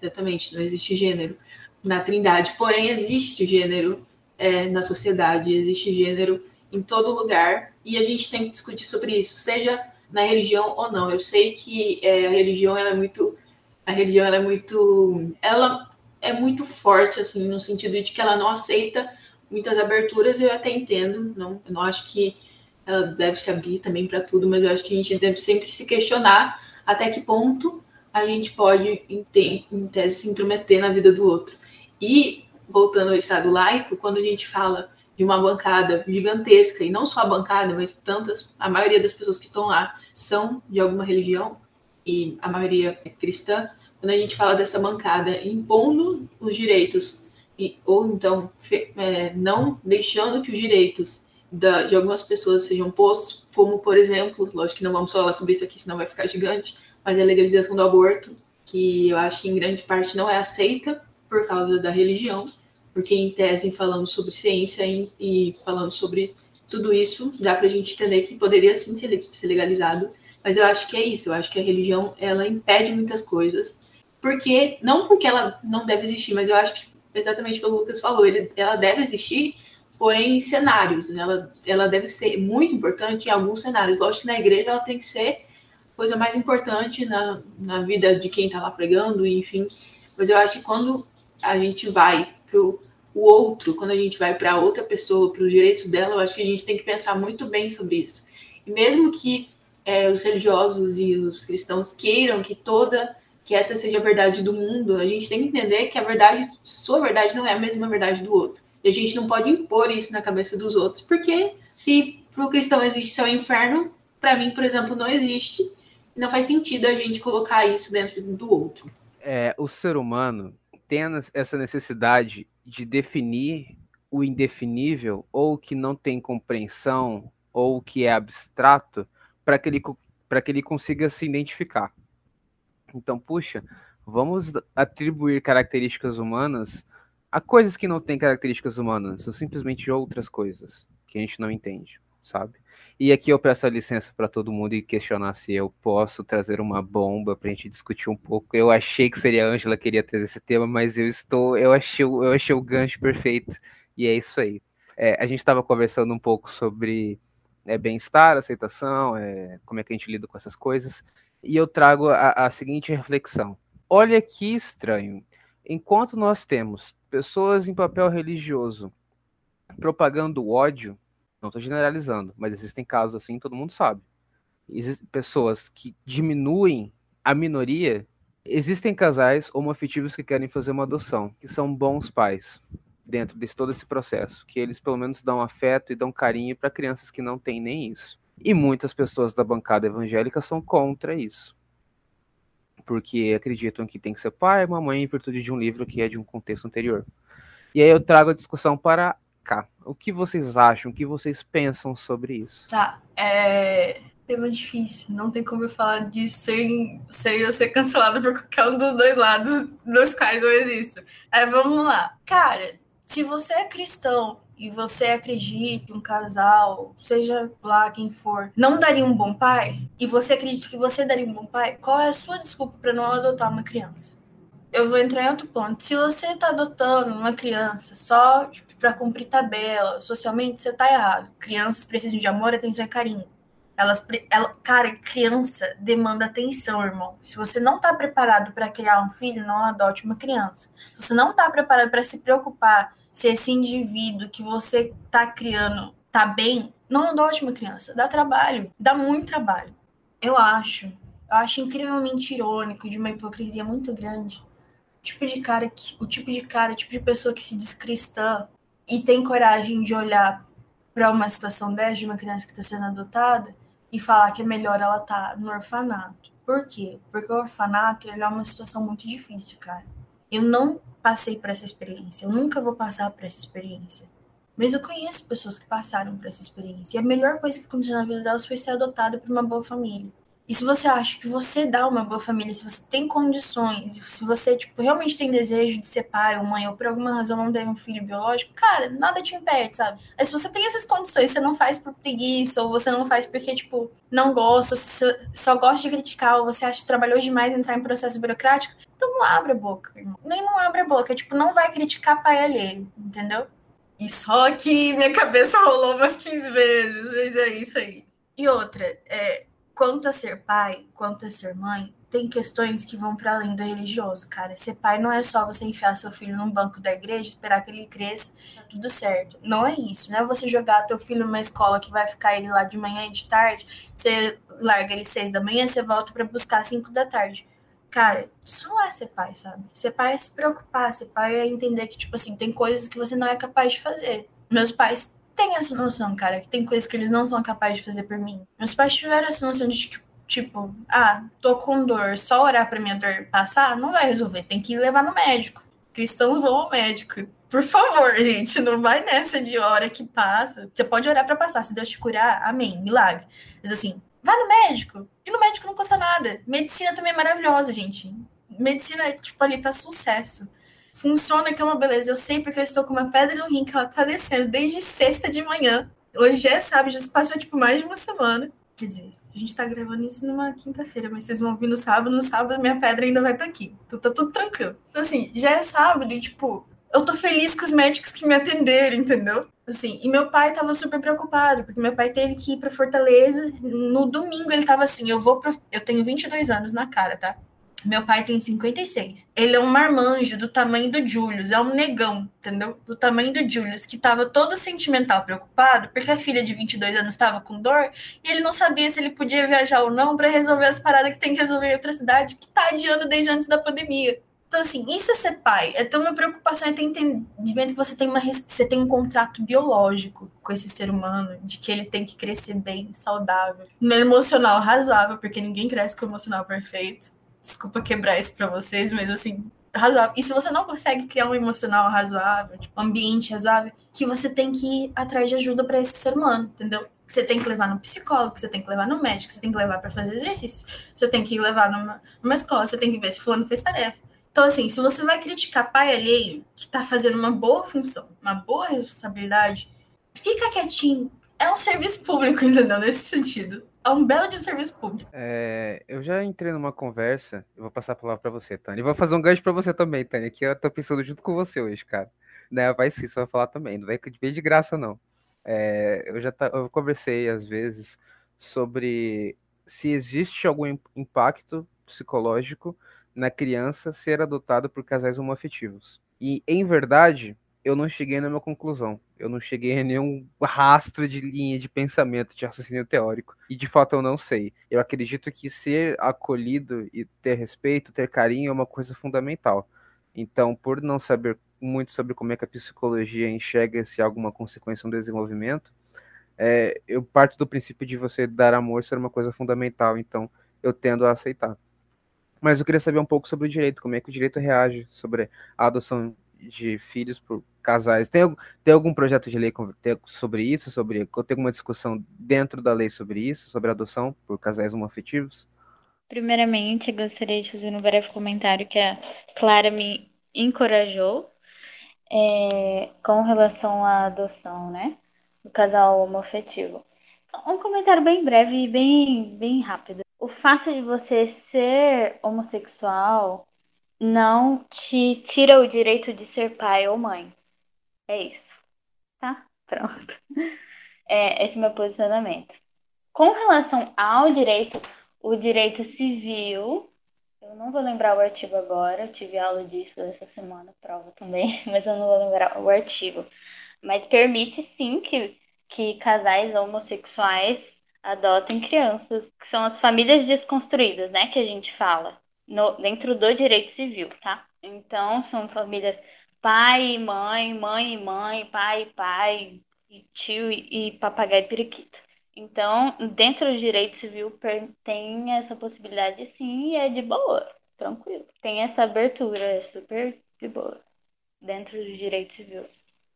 Exatamente, não existe gênero na Trindade. Porém, existe gênero é, na sociedade, existe gênero em todo lugar e a gente tem que discutir sobre isso, seja na religião ou não. Eu sei que é, a religião é muito, a religião é muito, ela é muito forte assim no sentido de que ela não aceita muitas aberturas. Eu até entendo, não, eu não acho que ela deve se abrir também para tudo, mas eu acho que a gente deve sempre se questionar até que ponto a gente pode, em, em tese, se intrometer na vida do outro. E, voltando ao Estado laico, quando a gente fala de uma bancada gigantesca, e não só a bancada, mas tantas, a maioria das pessoas que estão lá são de alguma religião, e a maioria é cristã, quando a gente fala dessa bancada impondo os direitos, e, ou então é, não deixando que os direitos da, de algumas pessoas sejam postos, como, por exemplo, lógico que não vamos falar sobre isso aqui, senão vai ficar gigante, mas a legalização do aborto, que eu acho que em grande parte não é aceita por causa da religião, porque em tese, falando sobre ciência e, falando sobre tudo isso, dá para a gente entender que poderia sim ser, ser legalizado, mas eu acho que é isso, eu acho que a religião, ela impede muitas coisas, porque, não porque ela não deve existir, mas eu acho que, exatamente pelo que o Lucas falou, ele, ela deve existir, porém em cenários, né? ela, ela deve ser muito importante em alguns cenários, lógico que na igreja ela tem que ser coisa mais importante na, na vida de quem está lá pregando, enfim, mas eu acho que quando a gente vai para o outro, quando a gente vai para outra pessoa, para os direitos dela, eu acho que a gente tem que pensar muito bem sobre isso. E mesmo que é, os religiosos e os cristãos queiram que toda que essa seja a verdade do mundo, a gente tem que entender que a verdade, sua verdade não é a mesma verdade do outro. E a gente não pode impor isso na cabeça dos outros, porque se para o cristão existe céu e inferno, para mim, por exemplo, não existe. Não faz sentido a gente colocar isso dentro do outro. É, o ser humano, tem essa necessidade de definir o indefinível ou o que não tem compreensão ou o que é abstrato para que ele para que ele consiga se identificar. Então, puxa, vamos atribuir características humanas a coisas que não têm características humanas, são simplesmente outras coisas que a gente não entende sabe? E aqui eu peço a licença para todo mundo e questionar se eu posso trazer uma bomba para a gente discutir um pouco. Eu achei que seria a Ângela que queria trazer esse tema, mas eu estou, eu achei, eu achei o gancho perfeito e é isso aí. É, a gente estava conversando um pouco sobre é, bem-estar, aceitação, é, como é que a gente lida com essas coisas, e eu trago a, a seguinte reflexão. Olha que estranho. Enquanto nós temos pessoas em papel religioso propagando ódio, não estou generalizando, mas existem casos assim, todo mundo sabe. Existem pessoas que diminuem a minoria. Existem casais homoafetivos que querem fazer uma adoção, que são bons pais dentro de todo esse processo, que eles pelo menos dão afeto e dão carinho para crianças que não têm nem isso. E muitas pessoas da bancada evangélica são contra isso. Porque acreditam que tem que ser pai e mamãe em virtude de um livro que é de um contexto anterior. E aí eu trago a discussão para O que vocês acham? O que vocês pensam sobre isso? Tá, é tema difícil. Não tem como eu falar disso sem, sem eu ser cancelada por qualquer um dos dois lados dos quais eu existo. É, vamos lá. Cara, se você é cristão e você acredita que um casal, seja lá quem for, não daria um bom pai, e você acredita que você daria um bom pai, qual é a sua desculpa para não adotar uma criança? Eu vou entrar em outro ponto. Se você está adotando uma criança só tipo, para cumprir tabela, socialmente, você está errado. Crianças precisam de amor, atenção e carinho. Elas, ela, cara, criança demanda atenção, irmão. Se você não está preparado para criar um filho, não adote uma criança. Se você não está preparado para se preocupar se esse indivíduo que você está criando tá bem, não adote uma criança. Dá trabalho, dá muito trabalho. Eu acho, eu acho incrivelmente irônico, de uma hipocrisia muito grande, tipo de cara que, o tipo de cara, o tipo de pessoa que se diz cristã e tem coragem de olhar para uma situação dessa de uma criança que está sendo adotada e falar que é melhor ela estar tá no orfanato. Por quê? Porque o orfanato é uma situação muito difícil, cara. Eu não passei por essa experiência, eu nunca vou passar por essa experiência. Mas eu conheço pessoas que passaram por essa experiência. E a melhor coisa que aconteceu na vida delas foi ser adotada por uma boa família. E se você acha que você dá uma boa família, se você tem condições, se você, tipo, realmente tem desejo de ser pai ou mãe, ou por alguma razão não tem um filho biológico, cara, nada te impede, sabe? Mas se você tem essas condições, você não faz por preguiça, ou você não faz porque, tipo, não gosta, ou se só gosta de criticar, ou você acha que trabalhou demais entrar em processo burocrático, então não abre a boca, irmão. Nem não abre a boca, tipo, não vai criticar pai alheio, entendeu? E só que minha cabeça rolou umas 15 vezes, mas é isso aí. E outra, é, quanto a ser pai, quanto a ser mãe, tem questões que vão para além do religioso, cara. Ser pai não é só você enfiar seu filho num banco da igreja, esperar que ele cresça, tá tudo certo. Não é isso, não é você jogar teu filho numa escola que vai ficar ele lá de manhã e de tarde, você larga ele seis da manhã, você volta para buscar cinco da tarde. Cara, isso não é ser pai, sabe? Ser pai é se preocupar, ser pai é entender que, tipo assim, tem coisas que você não é capaz de fazer. Meus pais tem essa noção, cara, que tem coisas que eles não são capazes de fazer por mim. Meus pais tiveram essa noção de tipo, tipo, ah, tô com dor, só orar pra minha dor passar, não vai resolver, tem que levar no médico. Cristãos vão ao médico. Por favor, gente, não vai nessa de hora que passa. Você pode orar para passar, se Deus te curar, amém, milagre. Mas assim, vai no médico. E no médico não custa nada. Medicina também é maravilhosa, gente. Medicina, tipo, ali tá sucesso funciona que é uma beleza. Eu sei porque eu estou com uma pedra no rim que ela tá descendo desde sexta de manhã. Hoje já é sábado, já se passou tipo mais de uma semana. Quer dizer, a gente tá gravando isso numa quinta-feira, mas vocês vão ouvir no sábado, no sábado minha pedra ainda vai estar tá aqui. Então tá tudo tranquilo. Então, assim, já é sábado e, tipo, eu tô feliz com os médicos que me atenderam, entendeu? Assim, e meu pai tava super preocupado, porque meu pai teve que ir pra Fortaleza. No domingo ele tava assim: eu vou pro... Eu tenho 22 anos na cara, tá? Meu pai tem 56. Ele é um marmanjo do tamanho do Julius, é um negão, entendeu? Do tamanho do Julius, que tava todo sentimental, preocupado, porque a filha de 22 anos estava com dor e ele não sabia se ele podia viajar ou não para resolver as paradas que tem que resolver em outra cidade, que tá adiando desde antes da pandemia. Então, assim, isso é ser pai. É ter uma preocupação, é ter entendimento que você tem, uma, você tem um contrato biológico com esse ser humano, de que ele tem que crescer bem, saudável, no emocional razoável, porque ninguém cresce com o emocional perfeito desculpa quebrar isso para vocês, mas assim, razoável. E se você não consegue criar um emocional razoável, tipo, um ambiente razoável, que você tem que ir atrás de ajuda para esse ser humano, entendeu? Você tem que levar no psicólogo, você tem que levar no médico, você tem que levar para fazer exercício, você tem que levar numa, numa escola, você tem que ver se fulano fez tarefa. Então, assim, se você vai criticar pai alheio, que tá fazendo uma boa função, uma boa responsabilidade, fica quietinho. É um serviço público, [LAUGHS] entendeu? Nesse sentido é um belo de um serviço público. É, eu já entrei numa conversa, eu vou passar a palavra para você, Tânia. Vou fazer um gancho para você também, Tânia, que eu tô pensando junto com você hoje, cara. Né, vai sim, você vai falar também, não vai vir de graça, não. É, eu já tá, eu conversei, às vezes, sobre se existe algum impacto psicológico na criança ser adotada por casais homoafetivos. E, em verdade, eu não cheguei numa conclusão. Eu não cheguei a nenhum rastro de linha de pensamento, de raciocínio teórico. E de fato eu não sei. Eu acredito que ser acolhido e ter respeito, ter carinho é uma coisa fundamental. Então, por não saber muito sobre como é que a psicologia enxerga se há alguma consequência no desenvolvimento, é, eu parto do princípio de você dar amor ser uma coisa fundamental. Então, eu tendo a aceitar. Mas eu queria saber um pouco sobre o direito, como é que o direito reage sobre a adoção de filhos por casais. Tem, tem algum projeto de lei sobre isso? Sobre, tem alguma discussão dentro da lei sobre isso, sobre adoção por casais homoafetivos? Primeiramente, gostaria de fazer um breve comentário que a Clara me encorajou é, com relação à adoção, né? Do casal homoafetivo. Um comentário bem breve e bem, bem rápido. O fato de você ser homossexual não te tira o direito de ser pai ou mãe. É isso. Tá? Pronto. [LAUGHS] É, esse é o meu posicionamento. Com relação ao direito, o direito civil, eu não vou lembrar o artigo agora, eu tive aula disso essa semana, prova também, [LAUGHS] mas eu não vou lembrar o artigo. Mas permite sim que, que casais homossexuais adotem crianças, que são as famílias desconstruídas, né, que a gente fala no, dentro do direito civil, tá? Então, são famílias pai e mãe, mãe e mãe, pai e pai, e tio e, e papagaio e periquito. Então, dentro do direito civil tem essa possibilidade sim e é de boa, tranquilo. Tem essa abertura, é super de boa, dentro do direito civil.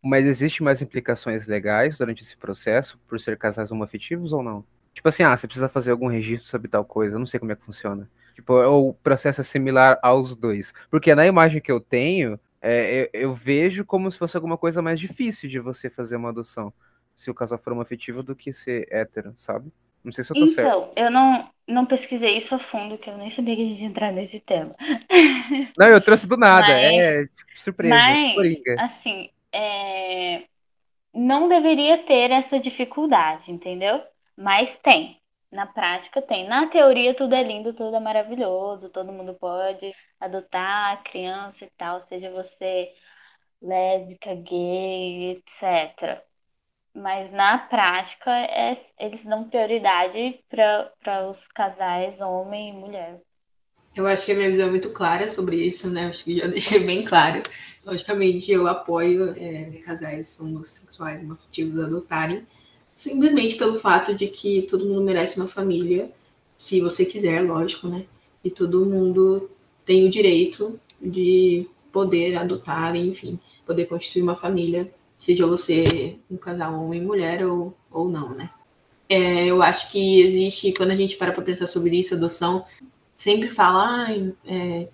Mas existe mais implicações legais durante esse processo por ser casais homoafetivos ou não? Tipo assim, ah, você precisa fazer algum registro sobre tal coisa, eu não sei como é que funciona. Tipo, o processo é similar aos dois. Porque na imagem que eu tenho, é, eu, eu, vejo como se fosse alguma coisa mais difícil de você fazer uma adoção, se o casal for homoafetivo, do que ser hétero, sabe? Não sei se eu tô então, certo. Então, eu não, não pesquisei isso a fundo, que eu nem sabia que a gente ia entrar nesse tema. [LAUGHS] Não, eu trouxe do nada, mas, é surpresa. Mas, assim, é, não deveria ter essa dificuldade, entendeu? Mas tem. Na prática tem. Na teoria tudo é lindo, tudo é maravilhoso, todo mundo pode adotar criança e tal, seja você lésbica, gay, etc. Mas na prática é, eles dão prioridade para os casais homem e mulher. Eu acho que a minha visão é muito clara sobre isso, né? Acho que já [LAUGHS] deixei bem claro. Logicamente, eu apoio é, casais homossexuais homoafetivos adotarem simplesmente pelo fato de que todo mundo merece uma família, se você quiser, lógico, né? E todo mundo tem o direito de poder adotar, enfim, poder constituir uma família, seja você um casal homem e mulher ou, ou não, né? É, eu acho que existe, quando a gente para para pensar sobre isso, adoção, sempre fala, ah, é,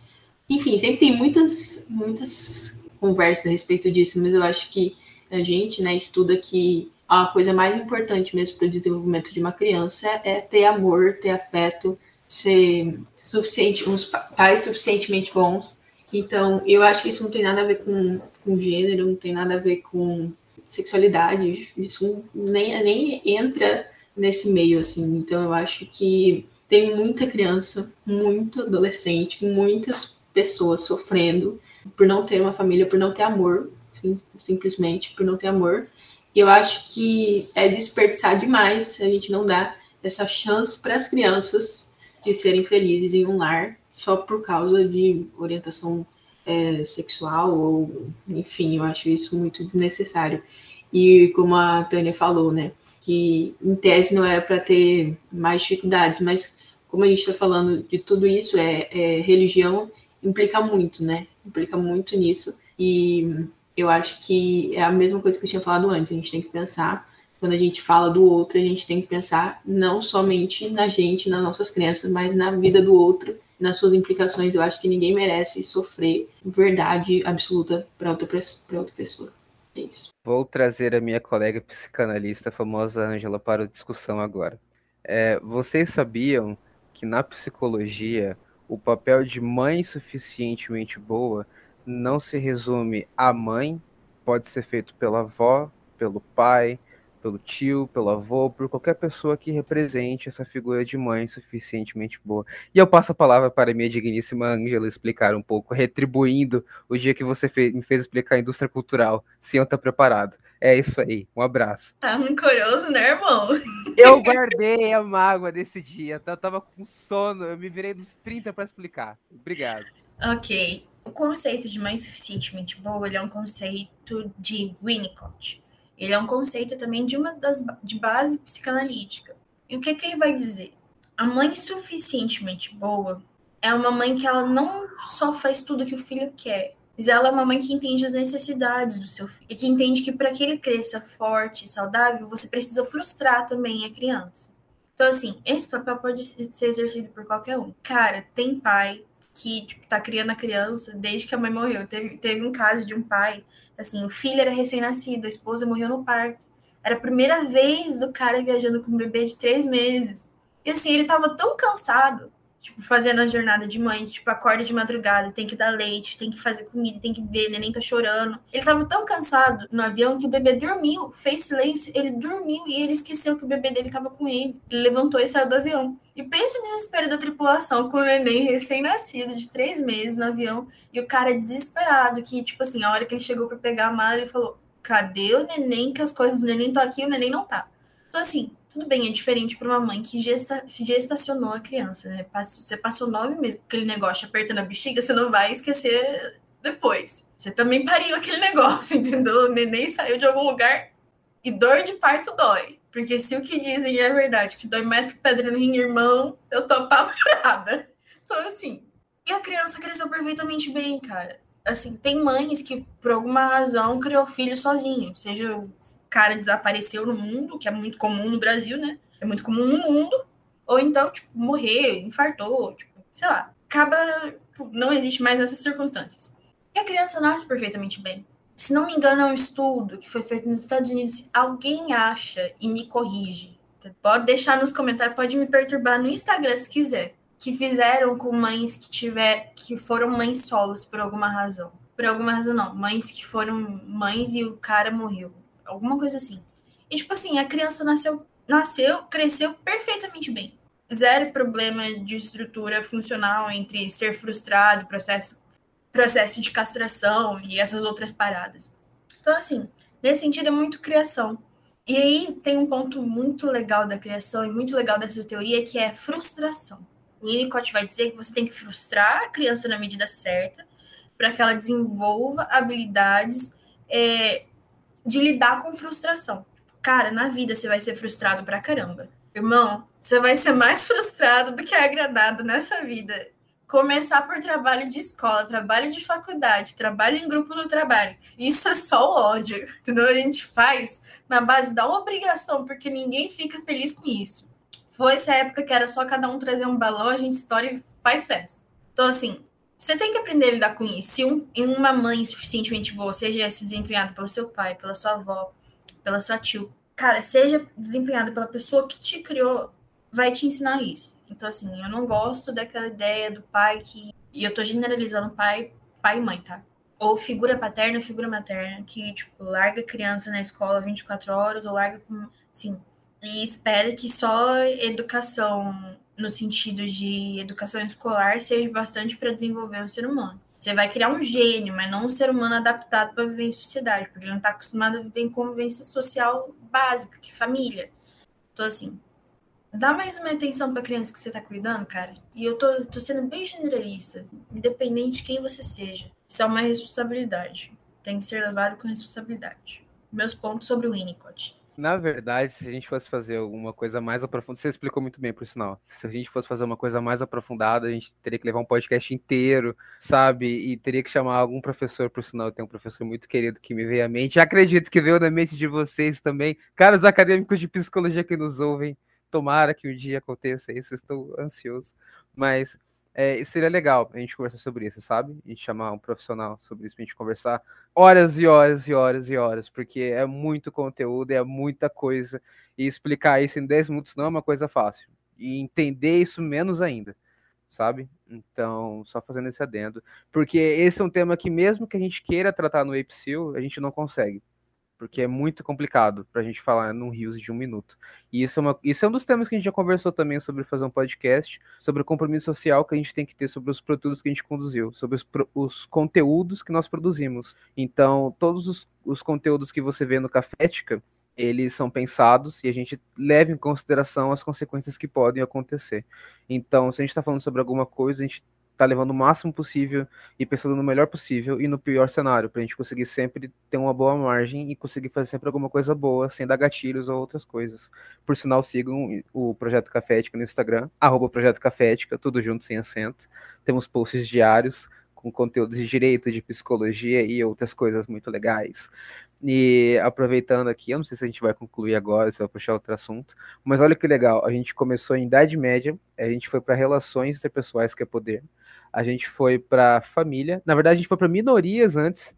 enfim, sempre tem muitas, muitas conversas a respeito disso, mas eu acho que a gente, né, estuda que a coisa mais importante mesmo para o desenvolvimento de uma criança é ter amor, ter afeto, ser suficiente, uns pais suficientemente bons. Então, eu acho que isso não tem nada a ver com, com gênero, não tem nada a ver com sexualidade, isso nem, nem entra nesse meio, assim. Então, eu acho que tem muita criança, muito adolescente, muitas pessoas sofrendo por não ter uma família, por não ter amor, simplesmente por não ter amor. E eu acho que é desperdiçar demais se a gente não dá essa chance para as crianças de serem felizes em um lar só por causa de orientação é, sexual ou enfim, eu acho isso muito desnecessário. E como a Tânia falou, né, que em tese não era para ter mais dificuldades, mas como a gente está falando de tudo isso, é, é religião implica muito, né? Implica muito nisso. E eu acho que é a mesma coisa que eu tinha falado antes. A gente tem que pensar, quando a gente fala do outro, a gente tem que pensar não somente na gente, nas nossas crenças, mas na vida do outro, nas suas implicações. Eu acho que ninguém merece sofrer verdade absoluta para outra, outra pessoa. É isso. Vou trazer a minha colega psicanalista, a famosa Ângela, para a discussão agora. É, vocês sabiam que na psicologia o papel de mãe suficientemente boa não se resume à mãe, pode ser feito pela avó, pelo pai, pelo tio, pelo avô, por qualquer pessoa que represente essa figura de mãe suficientemente boa. E eu passo a palavra para a minha digníssima Ângela explicar um pouco, retribuindo o dia que você fez, me fez explicar a indústria cultural, sem eu estar preparado. É isso aí, um abraço. Tá rancoroso, né, irmão? Eu guardei a mágoa desse dia, eu tava com sono, eu me virei dos 30 para explicar. Obrigado. Ok. O conceito de mãe suficientemente boa ele é um conceito de Winnicott. Ele é um conceito também de uma das de base psicanalítica. E o que, que ele vai dizer? A mãe suficientemente boa é uma mãe que ela não só faz tudo que o filho quer, mas ela é uma mãe que entende as necessidades do seu filho e que entende que para que ele cresça forte e saudável, você precisa frustrar também a criança. Então, assim, esse papel pode ser exercido por qualquer um. Cara, tem pai que tipo, tá criando a criança desde que a mãe morreu. Teve, teve um caso de um pai, assim, o filho era recém-nascido, a esposa morreu no parto. Era a primeira vez do cara viajando com um bebê de três meses. E assim, ele tava tão cansado tipo, fazendo a jornada de mãe, tipo, acorda de madrugada, tem que dar leite, tem que fazer comida, tem que ver, neném tá chorando. Ele tava tão cansado no avião que o bebê dormiu, fez silêncio, ele dormiu e ele esqueceu que o bebê dele tava com ele. Ele levantou e saiu do avião. E pensa o desespero da tripulação com o neném recém-nascido, de três meses no avião, e o cara desesperado, que, tipo assim, a hora que ele chegou para pegar a mala, ele falou: cadê o neném? Que as coisas do neném estão aqui e o neném não tá. Então, assim, tudo bem, é diferente para uma mãe que gesta, gestacionou a criança, né? Você passou nove meses com aquele negócio apertando a bexiga, você não vai esquecer depois. Você também pariu aquele [LAUGHS] negócio, entendeu? O neném saiu de algum lugar e dor de parto dói. Porque se o que dizem é verdade, que dói mais que pedra no rim, irmão, eu tô apavorada. Então, assim, e a criança cresceu perfeitamente bem, cara. Assim, tem mães que, por alguma razão, criou filho sozinho. Seja cara desapareceu no mundo, que é muito comum no Brasil, né? é muito comum no mundo, ou então, tipo, morrer, infartou, tipo, sei lá, acaba, tipo, não existe mais nessas circunstâncias. E a criança nasce perfeitamente bem. Se não me engano, é um estudo que foi feito nos Estados Unidos. Alguém acha e me corrige. Pode deixar nos comentários, pode me perturbar no Instagram se quiser. Que fizeram com mães que tiver, que foram mães solos por alguma razão. Por alguma razão não, mães que foram mães e o cara morreu. Alguma coisa assim. E tipo assim, a criança nasceu, nasceu, cresceu perfeitamente bem. Zero problema de estrutura funcional entre ser frustrado, processo processo de castração e essas outras paradas. Então, assim, nesse sentido é muito criação. E aí tem um ponto muito legal da criação e muito legal dessa teoria que é frustração. O Winnicott vai dizer que você tem que frustrar a criança na medida certa para que ela desenvolva habilidades é, de lidar com frustração. Cara, na vida você vai ser frustrado pra caramba. Irmão, você vai ser mais [LAUGHS] frustrado do que agradado nessa vida começar por trabalho de escola, trabalho de faculdade, trabalho em grupo do trabalho. Isso é só o ódio, [LAUGHS] entendeu? A gente faz na base da obrigação, porque ninguém fica feliz com isso. Foi essa época que era só cada um trazer um balão, a gente estoura e faz festa. Então, assim, você tem que aprender a lidar com isso. Se um, uma mãe suficientemente boa, seja se desempenhado pelo seu pai, pela sua avó, pela sua tio, cara, seja desempenhado pela pessoa que te criou, vai te ensinar isso. Então, assim, eu não gosto daquela ideia do pai que. E eu tô generalizando pai, pai e mãe, tá? Ou figura paterna, figura materna, que, tipo, larga criança na escola 24 horas, ou larga com. Assim, e espera que só educação, no sentido de educação escolar, seja bastante para desenvolver o ser humano. Você vai criar um gênio, mas não um ser humano adaptado para viver em sociedade, porque ele não está acostumado a viver em convivência social básica, que é família. Então, assim, dá mais uma atenção para a criança que você está cuidando, cara. E eu tô, tô sendo bem generalista, independente de quem você seja. Isso é uma responsabilidade. Tem que ser levado com responsabilidade. Meus pontos sobre o Winnicott. Na verdade, se a gente fosse fazer alguma coisa mais aprofundada, você explicou muito bem, por sinal. Se a gente fosse fazer uma coisa mais aprofundada, a gente teria que levar um podcast inteiro, sabe? E teria que chamar algum professor, por sinal. Tem um professor muito querido que me veio à mente. Acredito que veio na mente de vocês também. Caros acadêmicos de psicologia que nos ouvem, Tomara que um dia aconteça isso, estou ansioso. Mas é, seria legal a gente conversar sobre isso, sabe? A gente chamar um profissional sobre isso, a gente conversar horas e horas e horas e horas, porque é muito conteúdo, é muita coisa, e explicar isso em 10 minutos não é uma coisa fácil. E entender isso menos ainda, sabe? Então, só fazendo esse adendo. Porque esse é um tema que, mesmo que a gente queira tratar no Apsil, a gente não consegue porque é muito complicado para a gente falar num rios de um minuto. E isso é, uma, isso é um dos temas que a gente já conversou também sobre fazer um podcast, sobre o compromisso social que a gente tem que ter sobre os produtos que a gente conduziu, sobre os, os conteúdos que nós produzimos. Então, todos os, os conteúdos que você vê no Cafética, eles são pensados e a gente leva em consideração as consequências que podem acontecer. Então, se a gente está falando sobre alguma coisa, a gente tá levando o máximo possível e pensando no melhor possível e no pior cenário, para a gente conseguir sempre ter uma boa margem e conseguir fazer sempre alguma coisa boa, sem dar gatilhos ou outras coisas. Por sinal, sigam o Projeto Cafética no Instagram, arroba Projeto Cafética, tudo junto, sem acento. Temos posts diários com conteúdos de direito, de psicologia e outras coisas muito legais. E aproveitando aqui, eu não sei se a gente vai concluir agora, se vai puxar outro assunto, mas olha que legal, a gente começou em Idade Média, a gente foi para relações interpessoais, que é poder, a gente foi para família. Na verdade, a gente foi para minorias antes.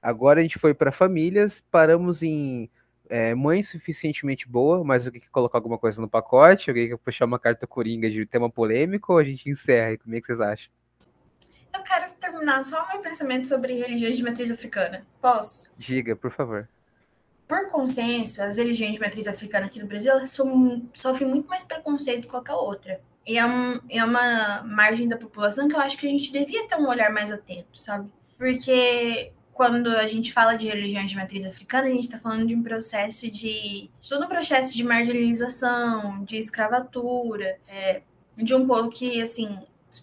Agora a gente foi para famílias. Paramos em é, mãe suficientemente boa, mas o que colocar alguma coisa no pacote? Alguém quer puxar uma carta coringa de tema polêmico ou a gente encerra? Como é que vocês acham? Eu quero terminar só meu pensamento sobre religiões de matriz africana. Posso? Diga, por favor. Por consenso, as religiões de matriz africana aqui no Brasil são, sofrem muito mais preconceito do que qualquer outra. E é, um, é uma margem da população que eu acho que a gente devia ter um olhar mais atento, sabe? Porque quando a gente fala de religiões de matriz africana, a gente está falando de um processo de. todo um processo de marginalização, de escravatura, é, de um povo que, assim,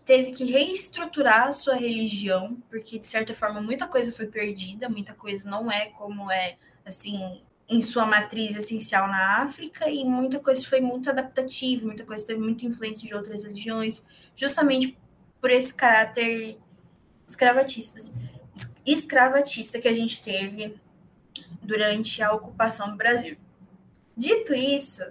teve que reestruturar a sua religião, porque de certa forma muita coisa foi perdida, muita coisa não é como é, assim, em sua matriz essencial na África e muita coisa foi muito adaptativa, muita coisa teve muita influência de outras religiões, justamente por esse caráter escravatista, escravatista que a gente teve durante a ocupação do Brasil. Dito isso,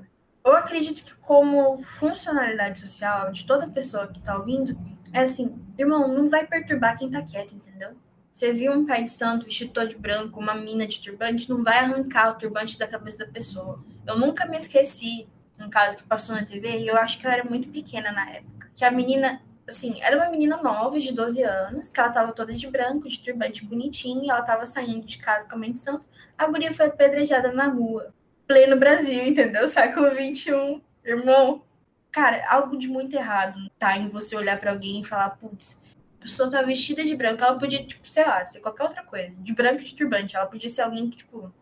eu acredito que como funcionalidade social de toda pessoa que tá ouvindo, é assim, irmão, não vai perturbar quem tá quieto, entendeu? Você viu um pai de santo vestido todo de branco, uma mina de turbante, não vai arrancar o turbante da cabeça da pessoa. Eu nunca me esqueci, um caso que passou na TV, e eu acho que eu era muito pequena na época, que a menina, assim, era uma menina nova, de 12 anos, que ela tava toda de branco, de turbante bonitinho, e ela tava saindo de casa com a mãe de santo, a guria foi apedrejada na rua. Pleno Brasil, entendeu? Século XXI. Irmão, cara, algo de muito errado tá em você olhar para alguém e falar, putz, pessoa tá vestida de branco, ela podia, tipo, sei lá, ser qualquer outra coisa. De branco de turbante. Ela podia ser alguém que, tipo.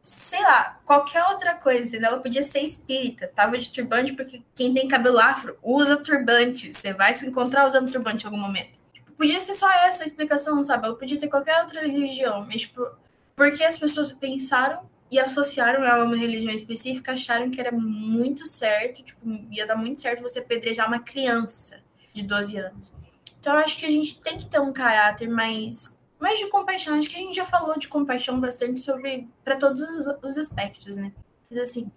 Sei lá, qualquer outra coisa? Ela podia ser espírita. Tava de turbante porque quem tem cabelo afro usa turbante. Você vai se encontrar usando turbante em algum momento. Tipo, podia ser só essa explicação, sabe? Ela podia ter qualquer outra religião, mas, tipo, porque as pessoas pensaram e associaram ela a uma religião específica, acharam que era muito certo, tipo, ia dar muito certo você apedrejar uma criança de 12 anos. Então, acho que a gente tem que ter um caráter mais, mais de compaixão. Acho que a gente já falou de compaixão bastante sobre para todos os, os aspectos, né? Mas assim,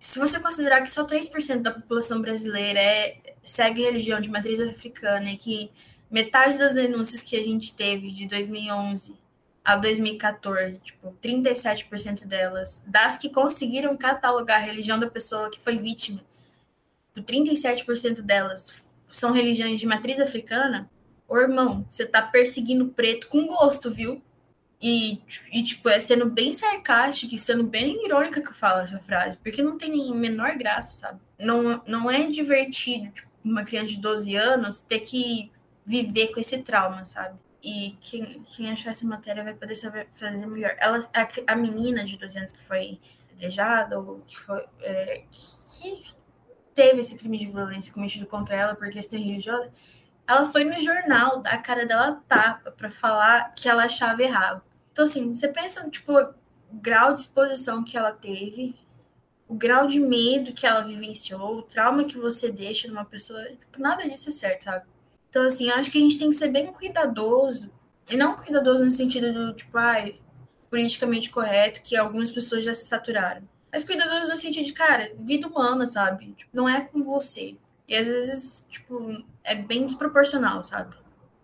se você considerar que só 3% da população brasileira é, segue religião de matriz africana e que metade das denúncias que a gente teve de 2011 a 2014, tipo, 37% delas, das que conseguiram catalogar a religião da pessoa que foi vítima, 37% delas são religiões de matriz africana, ô irmão, você tá perseguindo preto com gosto, viu? E, e, tipo, é sendo bem sarcástica e sendo bem irônica que eu falo essa frase, porque não tem nem menor graça, sabe? Não, não é divertido, tipo, uma criança de 12 anos ter que viver com esse trauma, sabe? E quem, quem achar essa matéria vai poder saber fazer melhor. Ela, a, a menina de 12 anos que foi apedrejada, ou que, foi, é, que teve esse crime de violência cometido contra ela por questão religiosa, ela foi no jornal dar a cara dela tapa para falar que ela achava errado. Então, assim, você pensa, tipo, o grau de exposição que ela teve, o grau de medo que ela vivenciou, o trauma que você deixa numa pessoa, tipo, nada disso é certo, sabe? Então, assim, acho que a gente tem que ser bem cuidadoso. E não cuidadoso no sentido do, tipo, ai, politicamente correto, que algumas pessoas já se saturaram. Mas cuidadoso no sentido de, cara, vida humana, sabe? Tipo, não é com você. E às vezes, tipo, é bem desproporcional, sabe?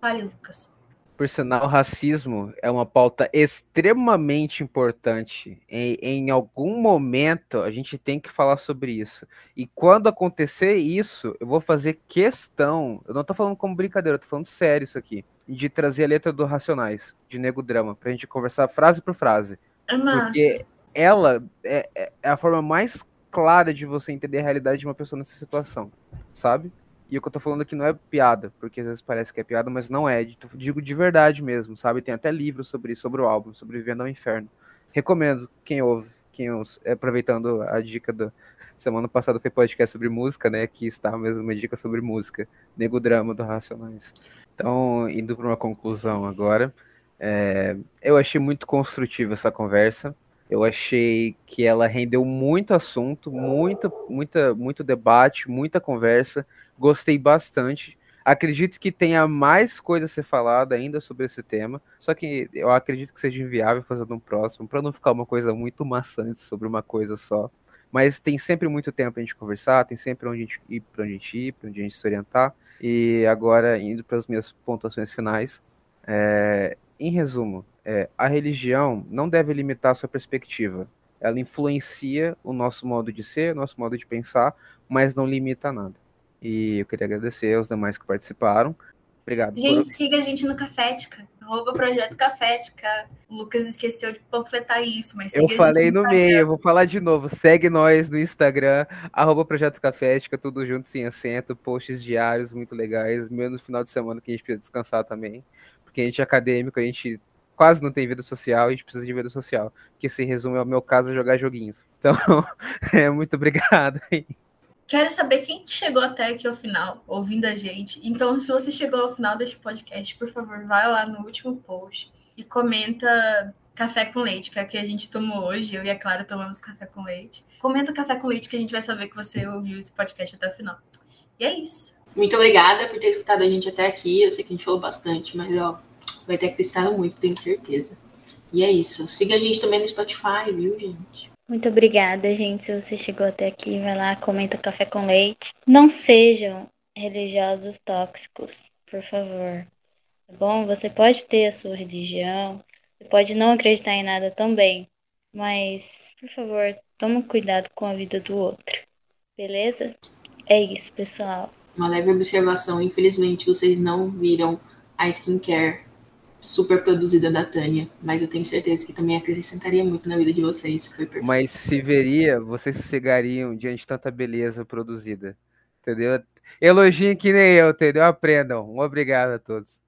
Fale, Lucas. Por sinal, racismo é uma pauta extremamente importante. Em, em, algum momento a gente tem que falar sobre isso. E quando acontecer isso, eu vou fazer questão. Eu não tô falando como brincadeira, eu tô falando sério isso aqui. De trazer a letra do Racionais, de Nego Drama, pra gente conversar frase por frase. É massa. Porque ela é, é, é a forma mais clara de você entender a realidade de uma pessoa nessa situação, sabe? E o que eu tô falando aqui não é piada, porque às vezes parece que é piada, mas não é. Digo de verdade mesmo, sabe? Tem até livro sobre isso, sobre o álbum, sobre Vivendo ao Inferno. Recomendo quem ouve, quem ouve, aproveitando a dica da semana passada foi podcast sobre música, né? Aqui está mesmo uma dica sobre música, Nego Drama do Racionais. Então, indo para uma conclusão agora, é, eu achei muito construtiva essa conversa. Eu achei que ela rendeu muito assunto, muito, muita, muito debate, muita conversa. Gostei bastante. Acredito que tenha mais coisa a ser falada ainda sobre esse tema. Só que eu acredito que seja inviável fazer um próximo, para não ficar uma coisa muito maçante sobre uma coisa só. Mas tem sempre muito tempo para a gente conversar, tem sempre onde a gente ir, para onde a gente ir, para onde a gente se orientar. E agora, indo para as minhas pontuações finais, é, em resumo, é, a religião não deve limitar a sua perspectiva. Ela influencia o nosso modo de ser, o nosso modo de pensar, mas não limita nada. E eu queria agradecer aos demais que participaram. Obrigado. Gente, por... siga a gente no Cafética. Arroba Projeto Cafética. O Lucas esqueceu de panfletar isso, mas Eu falei no, no meio, eu vou falar de novo. Segue nós no Instagram, arroba Projeto Cafética, tudo junto sem acento, posts diários muito legais, mesmo no final de semana que a gente precisa descansar também. Porque a gente é acadêmico, a gente quase não tem vida social e a gente precisa de vida social. Que se resume ao meu caso é jogar joguinhos. Então, [LAUGHS] é, muito obrigado. Quero saber quem chegou até aqui ao final, ouvindo a gente. Então, se você chegou ao final deste podcast, por favor, vai lá no último post e comenta café com leite, que é o que a gente tomou hoje. Eu e a Clara tomamos café com leite. Comenta café com leite que a gente vai saber que você ouviu esse podcast até o final. E é isso. Muito obrigada por ter escutado a gente até aqui. Eu sei que a gente falou bastante, mas ó, vai ter acrescentado muito, tenho certeza. E é isso. Siga a gente também no Spotify, viu, gente? Muito obrigada, gente. Se você chegou até aqui, vai lá, comenta café com leite. Não sejam religiosos tóxicos, por favor. Tá bom? Você pode ter a sua religião, você pode não acreditar em nada também, mas, por favor, tome cuidado com a vida do outro. Beleza? É isso, pessoal. Uma leve observação, infelizmente vocês não viram a skincare super produzida da Tânia, mas eu tenho certeza que também acrescentaria muito na vida de vocês. Foi. Mas se veria, vocês cegariam diante de tanta beleza produzida. Entendeu? Elogiem que nem eu, entendeu? Aprendam. Um obrigado a todos.